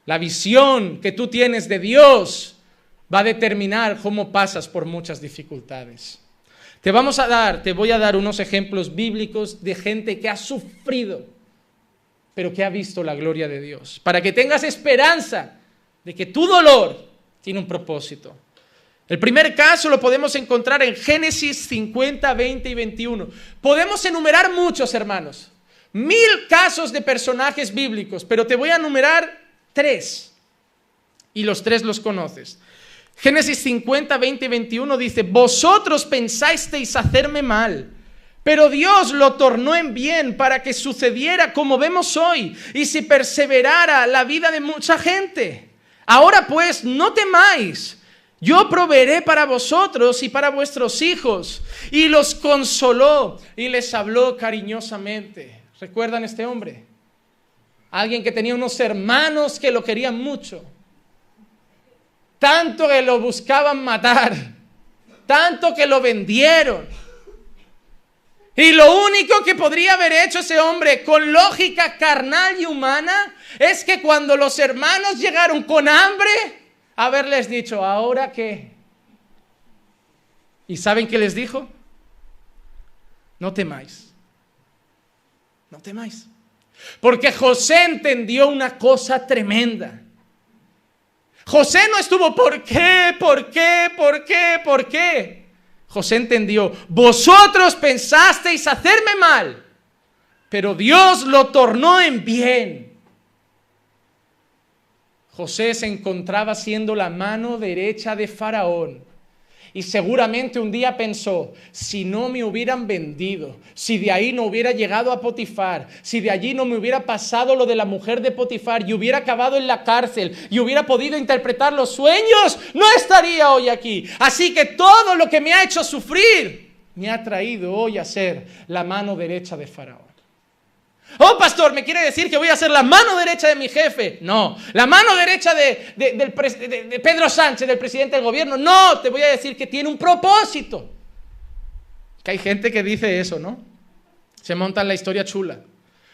La visión que tú tienes de Dios va a determinar cómo pasas por muchas dificultades. Te vamos a dar, te voy a dar unos ejemplos bíblicos de gente que ha sufrido pero que ha visto la gloria de Dios. Para que tengas esperanza de que tu dolor tiene un propósito. El primer caso lo podemos encontrar en Génesis 50, 20 y 21. Podemos enumerar muchos, hermanos. Mil casos de personajes bíblicos, pero te voy a enumerar tres. Y los tres los conoces. Génesis 50, 20 y 21 dice, vosotros pensasteis hacerme mal pero Dios lo tornó en bien para que sucediera como vemos hoy y si perseverara la vida de mucha gente. Ahora pues, no temáis. Yo proveeré para vosotros y para vuestros hijos. Y los consoló y les habló cariñosamente. ¿Recuerdan este hombre? Alguien que tenía unos hermanos que lo querían mucho. Tanto que lo buscaban matar. Tanto que lo vendieron y lo único que podría haber hecho ese hombre con lógica carnal y humana es que cuando los hermanos llegaron con hambre, haberles dicho, ¿ahora qué? ¿Y saben qué les dijo? No temáis. No temáis. Porque José entendió una cosa tremenda. José no estuvo, ¿por qué? ¿Por qué? ¿Por qué? ¿Por qué? José entendió, vosotros pensasteis hacerme mal, pero Dios lo tornó en bien. José se encontraba siendo la mano derecha de Faraón y seguramente un día pensó, si no me hubieran vendido, si de ahí no hubiera llegado a Potifar, si de allí no me hubiera pasado lo de la mujer de Potifar y hubiera acabado en la cárcel y hubiera podido interpretar los sueños, no estaría hoy aquí. Así que todo lo que me ha hecho sufrir me ha traído hoy a ser la mano derecha de Faraón. Oh, pastor, ¿me quiere decir que voy a ser la mano derecha de mi jefe? No. ¿La mano derecha de, Pedro Sánchez, del presidente del gobierno? No, te voy a decir que tiene un propósito. Que hay gente que dice eso, ¿no? Se monta en la historia chula.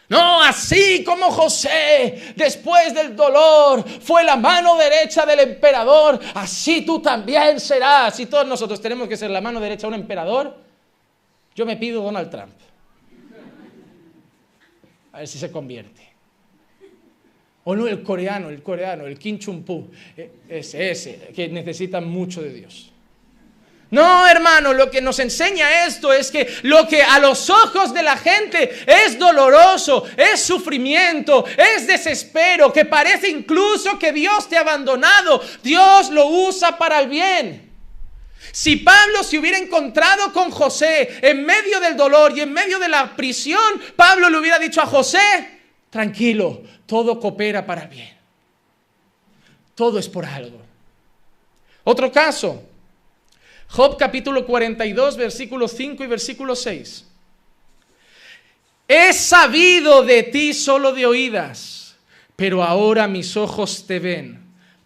No, así como José, después del dolor, fue la mano derecha del emperador, así tú también serás. Y todos nosotros tenemos que ser la mano derecha de un emperador. Yo me pido Donald Trump. A ver si se convierte. O no, el coreano, el coreano, el Kim Chung-pu, eh, ese, ese, que necesita mucho de Dios. No, hermano, lo que nos enseña esto es que lo que a los ojos de la gente es doloroso, es sufrimiento, es desespero, que parece incluso que Dios te ha abandonado, Dios lo usa para el bien. Si Pablo se hubiera encontrado con José en medio del dolor y en medio de la prisión, Pablo le hubiera dicho a José, tranquilo, todo coopera para bien. Todo es por algo. Otro caso, Job capítulo 42, versículos 5 y versículo 6. He sabido de ti solo de oídas, pero ahora mis ojos te ven.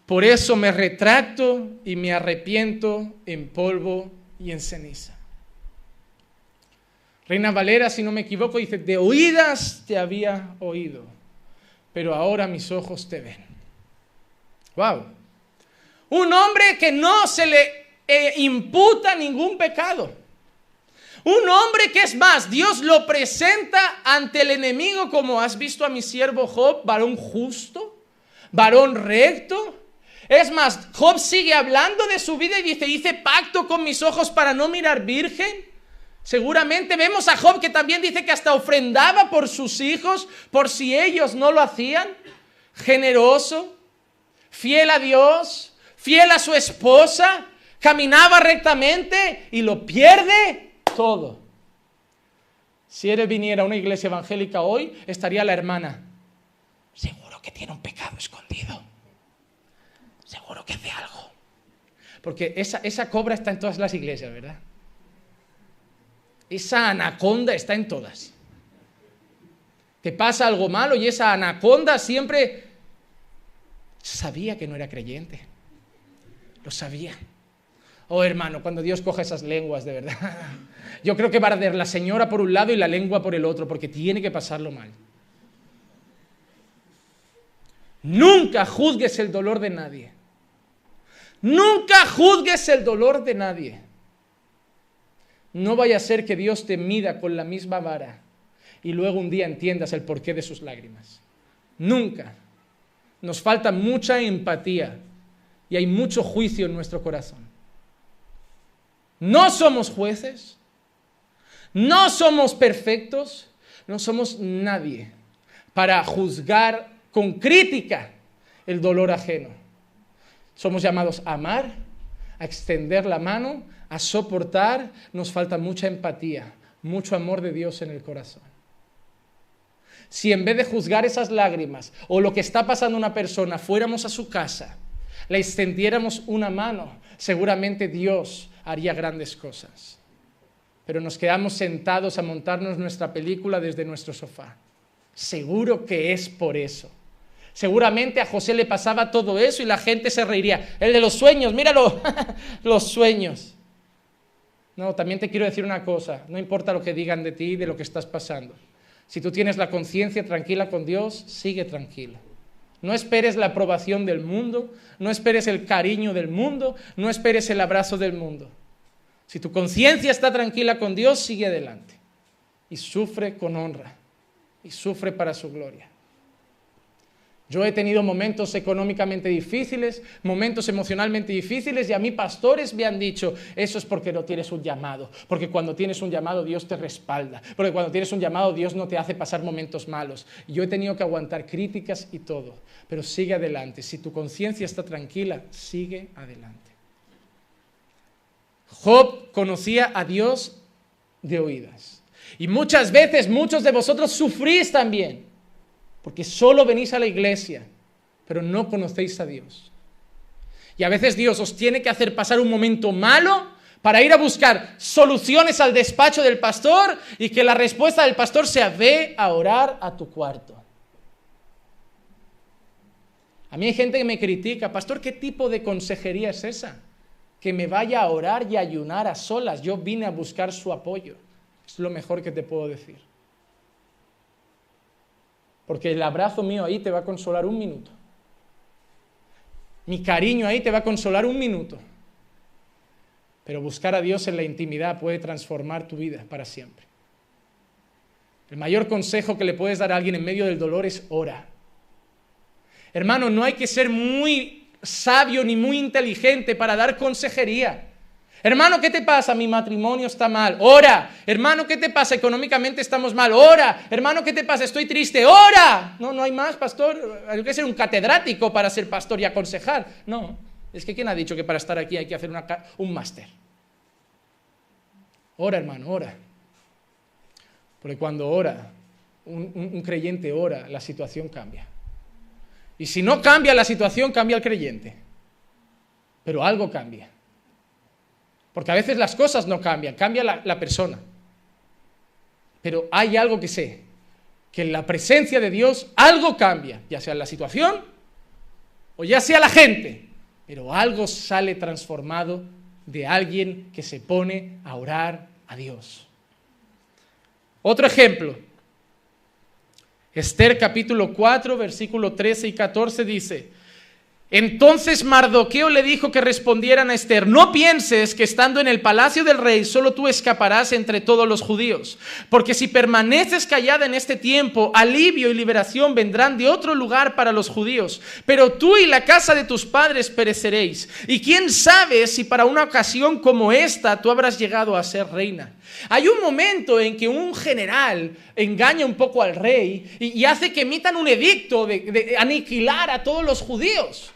Por eso me retracto y me arrepiento en polvo y en ceniza. Reina Valera, si no me equivoco, dice, de oídas te había oído, pero ahora mis ojos te ven. Wow. Un hombre que no se le e imputa ningún pecado. Un hombre que es más, Dios lo presenta ante el enemigo como has visto a mi siervo Job, varón justo, varón recto. Es más, Job sigue hablando de su vida y dice, hice pacto con mis ojos para no mirar virgen. Seguramente vemos a Job que también dice que hasta ofrendaba por sus hijos, por si ellos no lo hacían. Generoso, fiel a Dios, fiel a su esposa, caminaba rectamente y lo pierde todo. Si él viniera a una iglesia evangélica hoy, estaría la hermana. Seguro que tiene un pecado escondido. Seguro que hace algo. Porque esa, cobra está en todas las iglesias, ¿verdad? Esa anaconda está en todas. Te pasa algo malo y esa anaconda siempre sabía que no era creyente. Lo sabía. Oh hermano, cuando Dios coge esas lenguas, de verdad. Yo creo que va a arder la señora por un lado y la lengua por el otro, porque tiene que pasarlo mal. Nunca juzgues el dolor de nadie. Nunca juzgues el dolor de nadie. No vaya a ser que Dios te mida con la misma vara y luego un día entiendas el porqué de sus lágrimas. Nunca. Nos falta mucha empatía y hay mucho juicio en nuestro corazón. No somos jueces, no somos perfectos, no somos nadie para juzgar con crítica el dolor ajeno. Somos llamados a amar, a extender la mano, a soportar. Nos falta mucha empatía, mucho amor de Dios en el corazón. Si en vez de juzgar esas lágrimas o lo que está pasando una persona, fuéramos a su casa, le extendiéramos una mano, seguramente Dios haría grandes cosas. Pero nos quedamos sentados a montarnos nuestra película desde nuestro sofá. Seguro que es por eso. Seguramente a José le pasaba todo eso y la gente se reiría. El de los sueños, míralo, los sueños. No, también te quiero decir una cosa, no importa lo que digan de ti y de lo que estás pasando. Si tú tienes la conciencia tranquila con Dios, sigue tranquilo. No esperes la aprobación del mundo, no esperes el cariño del mundo, no esperes el abrazo del mundo. Si tu conciencia está tranquila con Dios, sigue adelante y sufre con honra y sufre para su gloria. Yo he tenido momentos económicamente difíciles, momentos emocionalmente difíciles y a mí pastores me han dicho, eso es porque no tienes un llamado, porque cuando tienes un llamado Dios te respalda, porque cuando tienes un llamado Dios no te hace pasar momentos malos. Yo he tenido que aguantar críticas y todo, pero sigue adelante. Si tu conciencia está tranquila, sigue adelante. Job conocía a Dios de oídas. Y muchas veces muchos de vosotros sufrís también porque solo venís a la iglesia, pero no conocéis a Dios. Y a veces Dios os tiene que hacer pasar un momento malo para ir a buscar soluciones al despacho del pastor y que la respuesta del pastor sea ve a orar a tu cuarto. A mí hay gente que me critica, pastor, ¿qué tipo de consejería es esa? Que me vaya a orar y ayunar a solas. Yo vine a buscar su apoyo. Es lo mejor que te puedo decir. Porque el abrazo mío ahí te va a consolar un minuto. Mi cariño ahí te va a consolar un minuto. Pero buscar a Dios en la intimidad puede transformar tu vida para siempre. El mayor consejo que le puedes dar a alguien en medio del dolor es ora. Hermano, no hay que ser muy sabio ni muy inteligente para dar consejería. Hermano, ¿qué te pasa? Mi matrimonio está mal. Ora. Hermano, ¿qué te pasa? Económicamente estamos mal. Ora. Hermano, ¿qué te pasa? Estoy triste. Ora. No, no hay más, pastor. Hay que ser un catedrático para ser pastor y aconsejar. No. Es que ¿quién ha dicho que para estar aquí hay que hacer un máster? Ora, hermano, ora. Porque cuando ora, un creyente ora, la situación cambia. Y si no cambia la situación, cambia el creyente. Pero algo cambia. Porque a veces las cosas no cambian, cambia la, persona. Pero hay algo que sé, que en la presencia de Dios algo cambia, ya sea la situación o ya sea la gente, pero algo sale transformado de alguien que se pone a orar a Dios. Otro ejemplo. Esther capítulo 4, versículo 13 y 14 dice, entonces Mardoqueo le dijo que respondieran a Esther, no pienses que estando en el palacio del rey solo tú escaparás entre todos los judíos, porque si permaneces callada en este tiempo, alivio y liberación vendrán de otro lugar para los judíos, pero tú y la casa de tus padres pereceréis. Y quién sabe si para una ocasión como esta tú habrás llegado a ser reina. Hay un momento en que un general engaña un poco al rey y, hace que emitan un edicto de aniquilar a todos los judíos.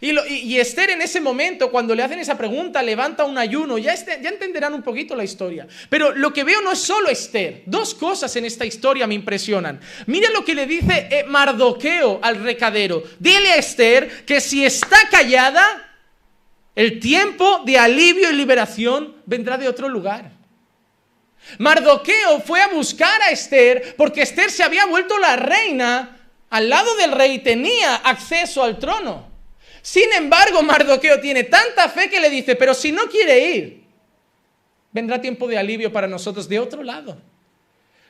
Y, Esther en ese momento, cuando le hacen esa pregunta, levanta un ayuno. Ya, este, ya entenderán un poquito la historia. Pero lo que veo no es solo Esther. Dos cosas en esta historia me impresionan. Mira lo que le dice eh, Mardoqueo al recadero. Dile a Esther que si está callada, el tiempo de alivio y liberación vendrá de otro lugar. Mardoqueo fue a buscar a Esther porque Esther se había vuelto la reina. Al lado del rey tenía acceso al trono. Sin embargo, Mardoqueo tiene tanta fe que le dice, pero si no quiere ir, vendrá tiempo de alivio para nosotros de otro lado.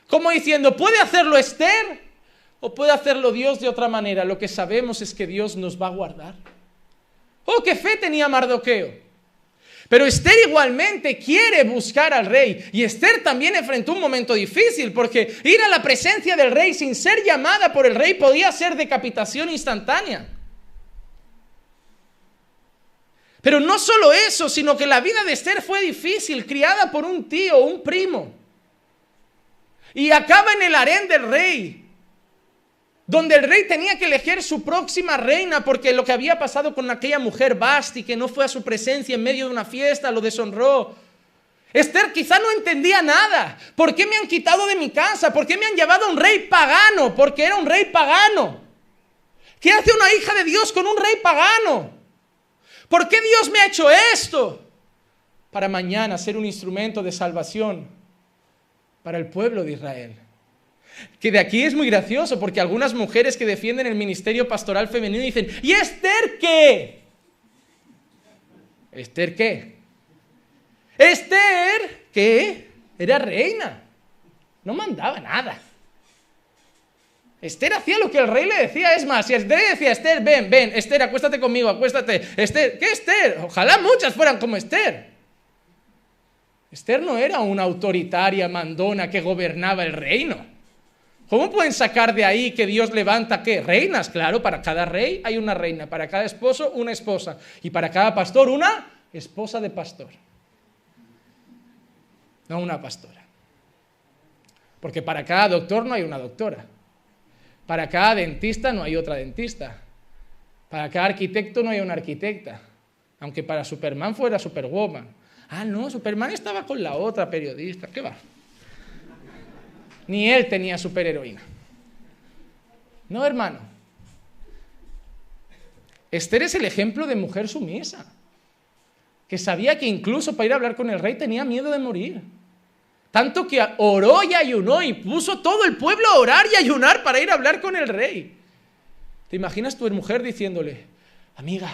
Como diciendo, ¿puede hacerlo Esther o puede hacerlo Dios de otra manera? Lo que sabemos es que Dios nos va a guardar. Oh, qué fe tenía Mardoqueo. Pero Esther igualmente quiere buscar al rey. Y Esther también enfrentó un momento difícil porque ir a la presencia del rey sin ser llamada por el rey podía ser decapitación instantánea. Pero no solo eso, sino que la vida de Esther fue difícil, criada por un tío, un primo. Y acaba en el harén del rey, donde el rey tenía que elegir su próxima reina porque lo que había pasado con aquella mujer Basti, que no fue a su presencia en medio de una fiesta, lo deshonró. Esther quizá no entendía nada. ¿Por qué me han quitado de mi casa? ¿Por qué me han llevado a un rey pagano? Porque era un rey pagano. ¿Qué hace una hija de Dios con un rey pagano? ¿Por qué Dios me ha hecho esto? Para mañana ser un instrumento de salvación para el pueblo de Israel. Que de aquí es muy gracioso porque algunas mujeres que defienden el ministerio pastoral femenino dicen, ¿y Esther qué? ¿Esther qué? Esther, ¿qué? Era reina. No mandaba nada. Esther hacía lo que el rey le decía, es más, si Esther le decía, Esther, ven, ven, Esther, acuéstate conmigo, acuéstate. Esther, ¿qué Esther? Ojalá muchas fueran como Esther. Esther no era una autoritaria mandona que gobernaba el reino. ¿Cómo pueden sacar de ahí que Dios levanta qué? Reinas, claro, para cada rey hay una reina, para cada esposo una esposa y para cada pastor una esposa de pastor. No una pastora. Porque para cada doctor no hay una doctora. Para cada dentista no hay otra dentista. Para cada arquitecto no hay una arquitecta. Aunque para Superman fuera Superwoman. Ah, no, Superman estaba con la otra periodista. ¿Qué va? Ni él tenía superheroína. No, hermano. Esther es el ejemplo de mujer sumisa, que sabía que incluso para ir a hablar con el rey tenía miedo de morir. Tanto que oró y ayunó y puso todo el pueblo a orar y ayunar para ir a hablar con el rey. ¿Te imaginas tu mujer diciéndole, amiga,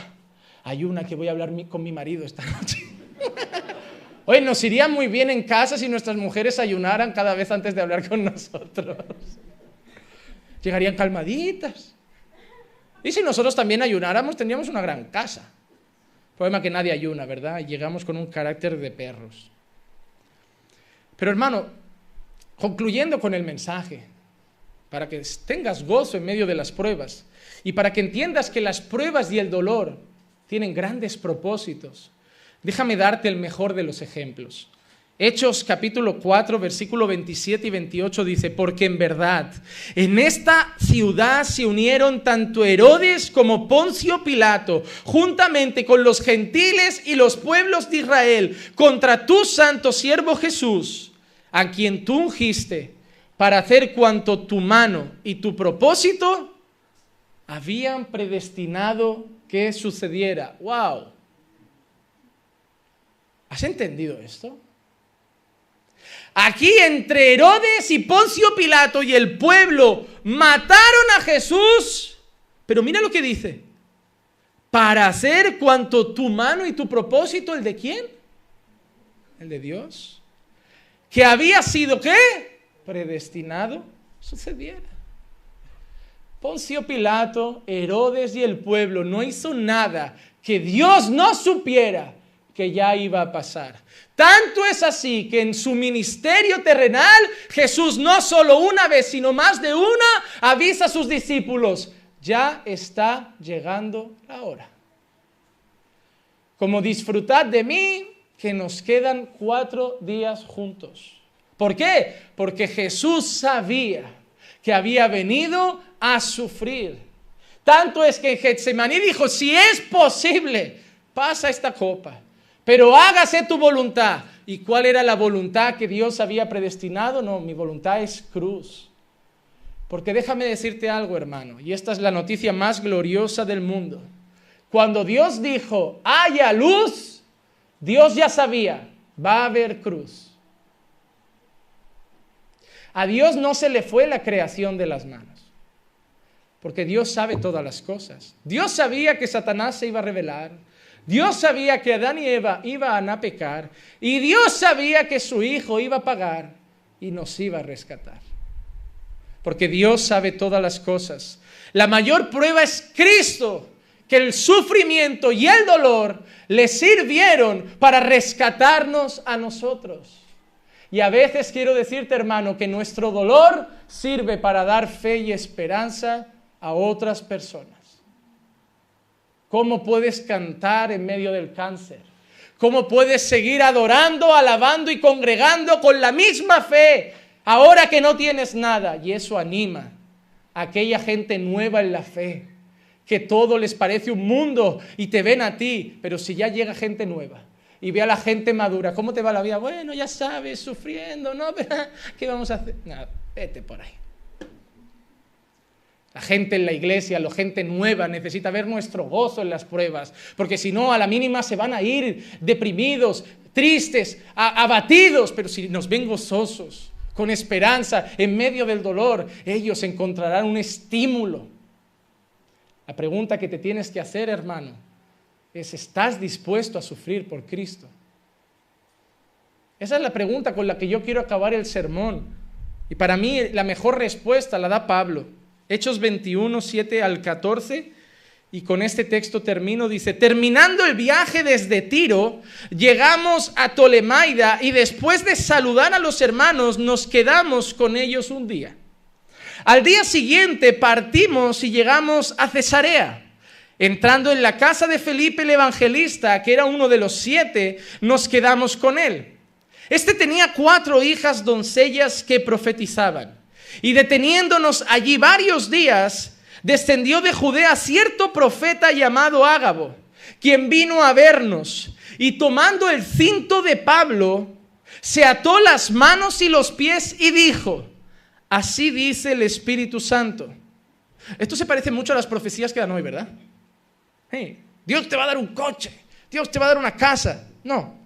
ayuna que voy a hablar con mi marido esta noche? Oye, nos iría muy bien en casa si nuestras mujeres ayunaran cada vez antes de hablar con nosotros. llegarían calmaditas. Y si nosotros también ayunáramos, tendríamos una gran casa. El problema que nadie ayuna, ¿verdad? Y llegamos con un carácter de perros. Pero hermano, concluyendo con el mensaje, para que tengas gozo en medio de las pruebas y para que entiendas que las pruebas y el dolor tienen grandes propósitos, déjame darte el mejor de los ejemplos. Hechos capítulo 4, versículo 27 y 28 dice, porque en verdad en esta ciudad se unieron tanto Herodes como Poncio Pilato, juntamente con los gentiles y los pueblos de Israel, contra tu santo siervo Jesús, a quien tú ungiste para hacer cuanto tu mano y tu propósito habían predestinado que sucediera. ¡Wow! ¿Has entendido esto? Aquí entre Herodes y Poncio Pilato y el pueblo mataron a Jesús. Pero mira lo que dice. Para hacer cuanto tu mano y tu propósito, ¿el de quién? El de Dios. Que había sido qué? Predestinado sucediera. Poncio Pilato, Herodes y el pueblo no hizo nada que Dios no supiera que ya iba a pasar. Tanto es así que en su ministerio terrenal Jesús no solo una vez, sino más de una, avisa a sus discípulos, ya está llegando la hora. Como disfrutad de mí, que nos quedan cuatro días juntos. ¿Por qué? Porque Jesús sabía que había venido a sufrir. Tanto es que en Getsemaní dijo, si es posible, pasa esta copa pero hágase tu voluntad. ¿Y cuál era la voluntad que Dios había predestinado? No, mi voluntad es cruz. Porque déjame decirte algo, hermano, y esta es la noticia más gloriosa del mundo. Cuando Dios dijo, haya luz, Dios ya sabía, va a haber cruz. A Dios no se le fue la creación de las manos, porque Dios sabe todas las cosas. Dios sabía que Satanás se iba a revelar, Dios sabía que Adán y Eva iban a pecar y Dios sabía que su Hijo iba a pagar y nos iba a rescatar. Porque Dios sabe todas las cosas. La mayor prueba es Cristo, que el sufrimiento y el dolor le sirvieron para rescatarnos a nosotros. Y a veces quiero decirte, hermano, que nuestro dolor sirve para dar fe y esperanza a otras personas. ¿Cómo puedes cantar en medio del cáncer? ¿Cómo puedes seguir adorando, alabando y congregando con la misma fe ahora que no tienes nada? Y eso anima a aquella gente nueva en la fe, que todo les parece un mundo y te ven a ti, pero si ya llega gente nueva y ve a la gente madura, ¿cómo te va la vida? Bueno, ya sabes, sufriendo, ¿no? ¿Qué vamos a hacer? Nada, vete por ahí. La gente en la iglesia, la gente nueva necesita ver nuestro gozo en las pruebas, porque si no, a la mínima se van a ir deprimidos, tristes, abatidos, pero si nos ven gozosos, con esperanza, en medio del dolor, ellos encontrarán un estímulo. La pregunta que te tienes que hacer, hermano, es, ¿estás dispuesto a sufrir por Cristo? Esa es la pregunta con la que yo quiero acabar el sermón. Y para mí la mejor respuesta la da Pablo. Hechos 21, 7 al 14. Y con este texto termino, dice, terminando el viaje desde Tiro, llegamos a Tolemaida y después de saludar a los hermanos nos quedamos con ellos un día. Al día siguiente partimos y llegamos a Cesarea. Entrando en la casa de Felipe el Evangelista, que era uno de los siete, nos quedamos con él. Este tenía cuatro hijas doncellas que profetizaban. Y deteniéndonos allí varios días, descendió de Judea cierto profeta llamado Ágabo, quien vino a vernos y tomando el cinto de Pablo, se ató las manos y los pies y dijo, así dice el Espíritu Santo. Esto se parece mucho a las profecías que dan hoy, ¿verdad? Dios te va a dar un coche, Dios te va a dar una casa. No,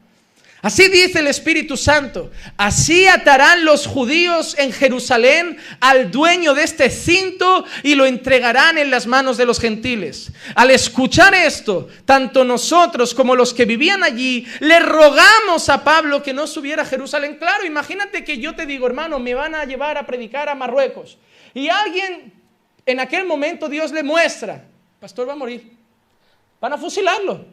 Así dice el Espíritu Santo, así atarán los judíos en Jerusalén al dueño de este cinto y lo entregarán en las manos de los gentiles. Al escuchar esto, tanto nosotros como los que vivían allí, le rogamos a Pablo que no subiera a Jerusalén. Claro, imagínate que yo te digo, hermano, me van a llevar a predicar a Marruecos. Y alguien En aquel momento Dios le muestra, pastor va a morir, van a fusilarlo.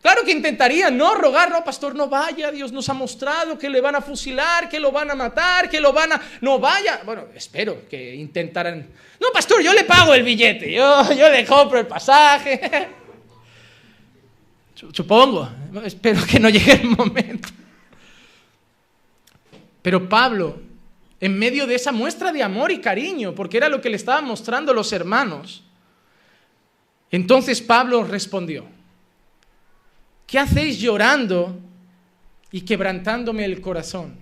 Claro que intentaría no rogar, no, pastor, no vaya, Dios nos ha mostrado que le van a fusilar, que lo van a matar, que lo van a... No vaya. Bueno, espero que intentaran... No, pastor, yo le pago el billete, yo, yo le compro el pasaje. Supongo, espero que no llegue el momento. Pero Pablo, en medio de esa muestra de amor y cariño, porque era lo que le estaban mostrando los hermanos, entonces Pablo respondió, ¿qué hacéis llorando y quebrantándome el corazón?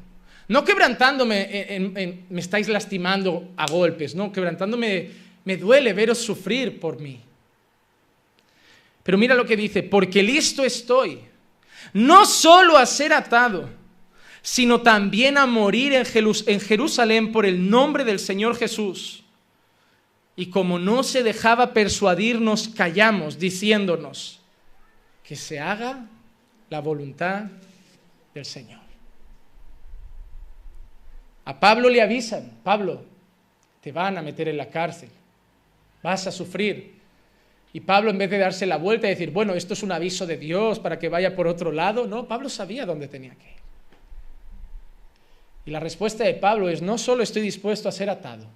No quebrantándome, me estáis lastimando a golpes, no, quebrantándome, me duele veros sufrir por mí. Pero mira lo que dice, porque listo estoy, no solo a ser atado, sino también a morir en Jerusalén por el nombre del Señor Jesús. Y como no se dejaba persuadir, nos callamos diciéndonos que se haga la voluntad del Señor. A Pablo le avisan, Pablo, te van a meter en la cárcel, vas a sufrir. Y Pablo en vez de darse la vuelta y decir, bueno, esto es un aviso de Dios para que vaya por otro lado, no, Pablo sabía dónde tenía que ir. Y la respuesta de Pablo es, no solo estoy dispuesto a ser atado,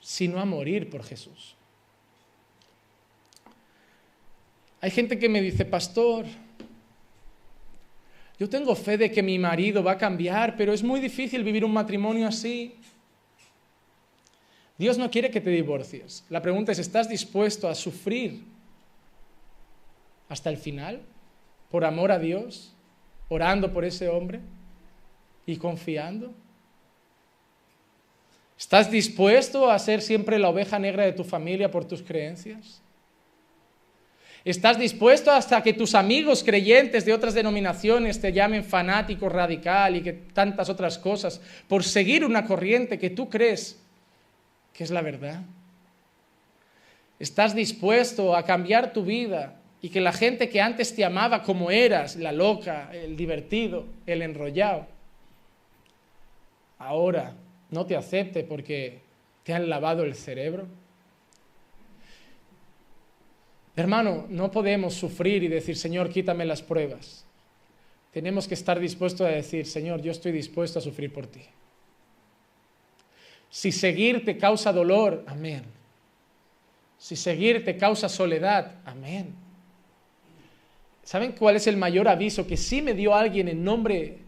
sino a morir por Jesús. Hay gente que me dice, pastor, yo tengo fe de que mi marido va a cambiar, pero es muy difícil vivir un matrimonio así. Dios no quiere que te divorcies. La pregunta es, ¿estás dispuesto a sufrir hasta el final por amor a Dios, orando por ese hombre y confiando? ¿Estás dispuesto a ser siempre la oveja negra de tu familia por tus creencias? ¿Estás dispuesto hasta que tus amigos creyentes de otras denominaciones te llamen fanático radical y que tantas otras cosas por seguir una corriente que tú crees que es la verdad? ¿Estás dispuesto a cambiar tu vida y que la gente que antes te amaba como eras, la loca, el divertido, el enrollado, ahora no te acepte porque te han lavado el cerebro? Hermano, no podemos sufrir y decir, Señor, quítame las pruebas. Tenemos que estar dispuestos a decir, Señor, yo estoy dispuesto a sufrir por ti. Si seguir te causa dolor, amén. Si seguir te causa soledad, amén. ¿Saben cuál es el mayor aviso que sí me dio alguien en nombre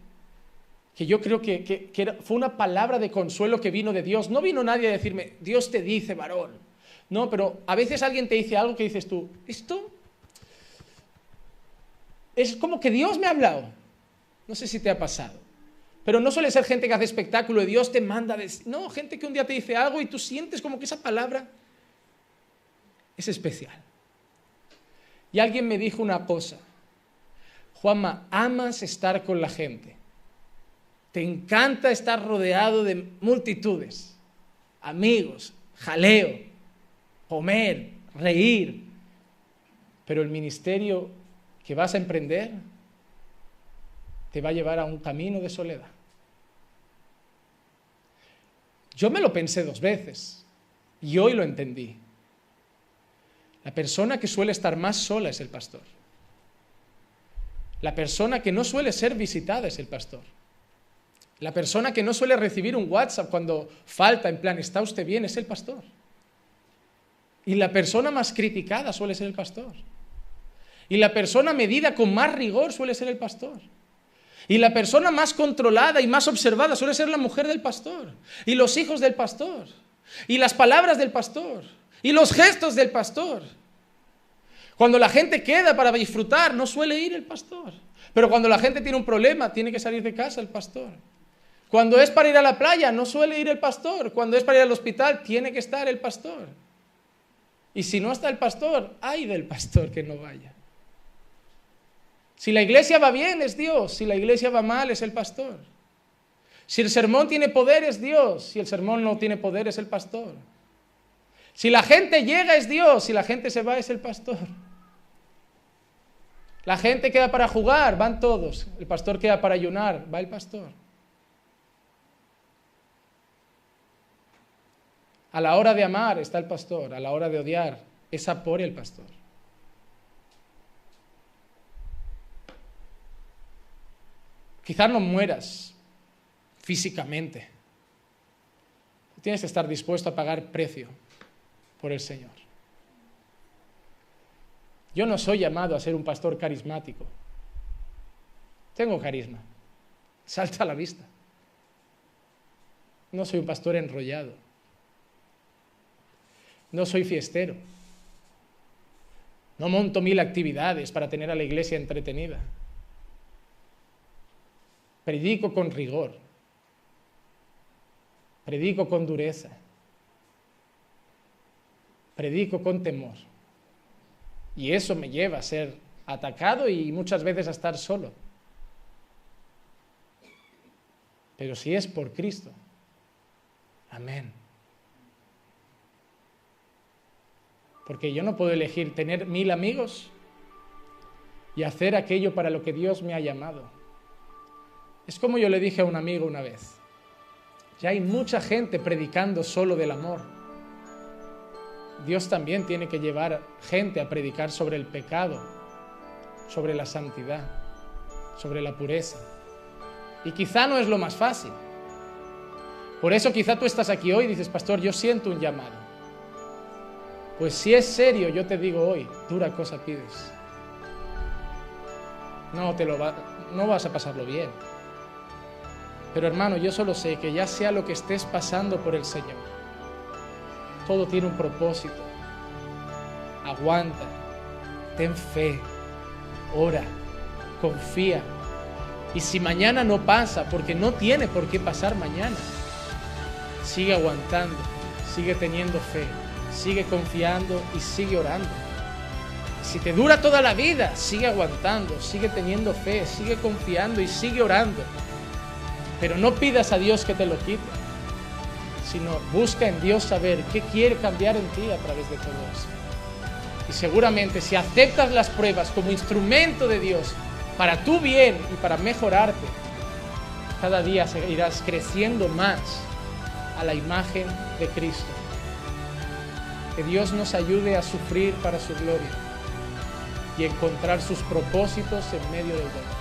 que yo creo que, fue una palabra de consuelo que vino de Dios. No vino nadie a decirme, Dios te dice, varón. No, pero a veces alguien te dice algo que dices tú, esto es como que Dios me ha hablado. No sé si te ha pasado. Pero no suele ser gente que hace espectáculo y Dios te manda. No, gente que un día te dice algo y tú sientes como que esa palabra es especial. Y alguien me dijo una cosa. Juanma, amas estar con la gente. Te encanta estar rodeado de multitudes, amigos, jaleo, comer, reír. Pero el ministerio que vas a emprender te va a llevar a un camino de soledad. Yo me lo pensé dos veces y hoy lo entendí. La persona que suele estar más sola es el pastor. La persona que no suele ser visitada es el pastor. La persona que no suele recibir un WhatsApp cuando falta, en plan, ¿está usted bien? Es el pastor. Y la persona más criticada suele ser el pastor. Y la persona medida con más rigor suele ser el pastor. Y la persona más controlada y más observada suele ser la mujer del pastor. Y los hijos del pastor. Y las palabras del pastor. Y los gestos del pastor. Cuando la gente queda para disfrutar, no suele ir el pastor. Pero cuando la gente tiene un problema, tiene que salir de casa el pastor. Cuando es para ir a la playa, no suele ir el pastor. Cuando es para ir al hospital, tiene que estar el pastor. Y si no está el pastor, hay del pastor que no vaya. Si la iglesia va bien, es Dios. Si la iglesia va mal, es el pastor. Si el sermón tiene poder, es Dios. Si el sermón no tiene poder, es el pastor. Si la gente llega, es Dios. Si la gente se va, es el pastor. La gente queda para jugar, van todos. El pastor queda para ayunar, va el pastor. A la hora de amar está el pastor, a la hora de odiar es por el pastor. Quizás no mueras físicamente. Tienes que estar dispuesto a pagar precio por el Señor. Yo no soy llamado a ser un pastor carismático. Tengo carisma. Salta a la vista. No soy un pastor enrollado. No soy fiestero. No monto mil actividades para tener a la iglesia entretenida. Predico con rigor. Predico con dureza. Predico con temor. Y eso me lleva a ser atacado y muchas veces a estar solo. Pero si es por Cristo, amén. Porque yo no puedo elegir tener mil amigos y hacer aquello para lo que Dios me ha llamado. Es como yo le dije a un amigo una vez, ya hay mucha gente predicando solo del amor. Dios también tiene que llevar gente a predicar sobre el pecado, sobre la santidad, sobre la pureza. Y quizá no es lo más fácil. Por eso quizá tú estás aquí hoy y dices, pastor, yo siento un llamado. Pues si es serio, yo te digo hoy, dura cosa pides. No, te lo no vas a pasarlo bien. Pero hermano, yo solo sé que ya sea lo que estés pasando por el Señor, todo tiene un propósito. Aguanta, ten fe, ora, confía. Y si mañana no pasa, porque no tiene por qué pasar mañana, sigue aguantando, sigue teniendo fe, sigue confiando y sigue orando. Si te dura toda la vida, sigue aguantando, sigue teniendo fe, sigue confiando y sigue orando. Pero no pidas a Dios que te lo quite, sino busca en Dios saber qué quiere cambiar en ti a través de todo eso. Y seguramente si aceptas las pruebas como instrumento de Dios para tu bien y para mejorarte, cada día irás creciendo más a la imagen de Cristo. Que Dios nos ayude a sufrir para su gloria y encontrar sus propósitos en medio del dolor.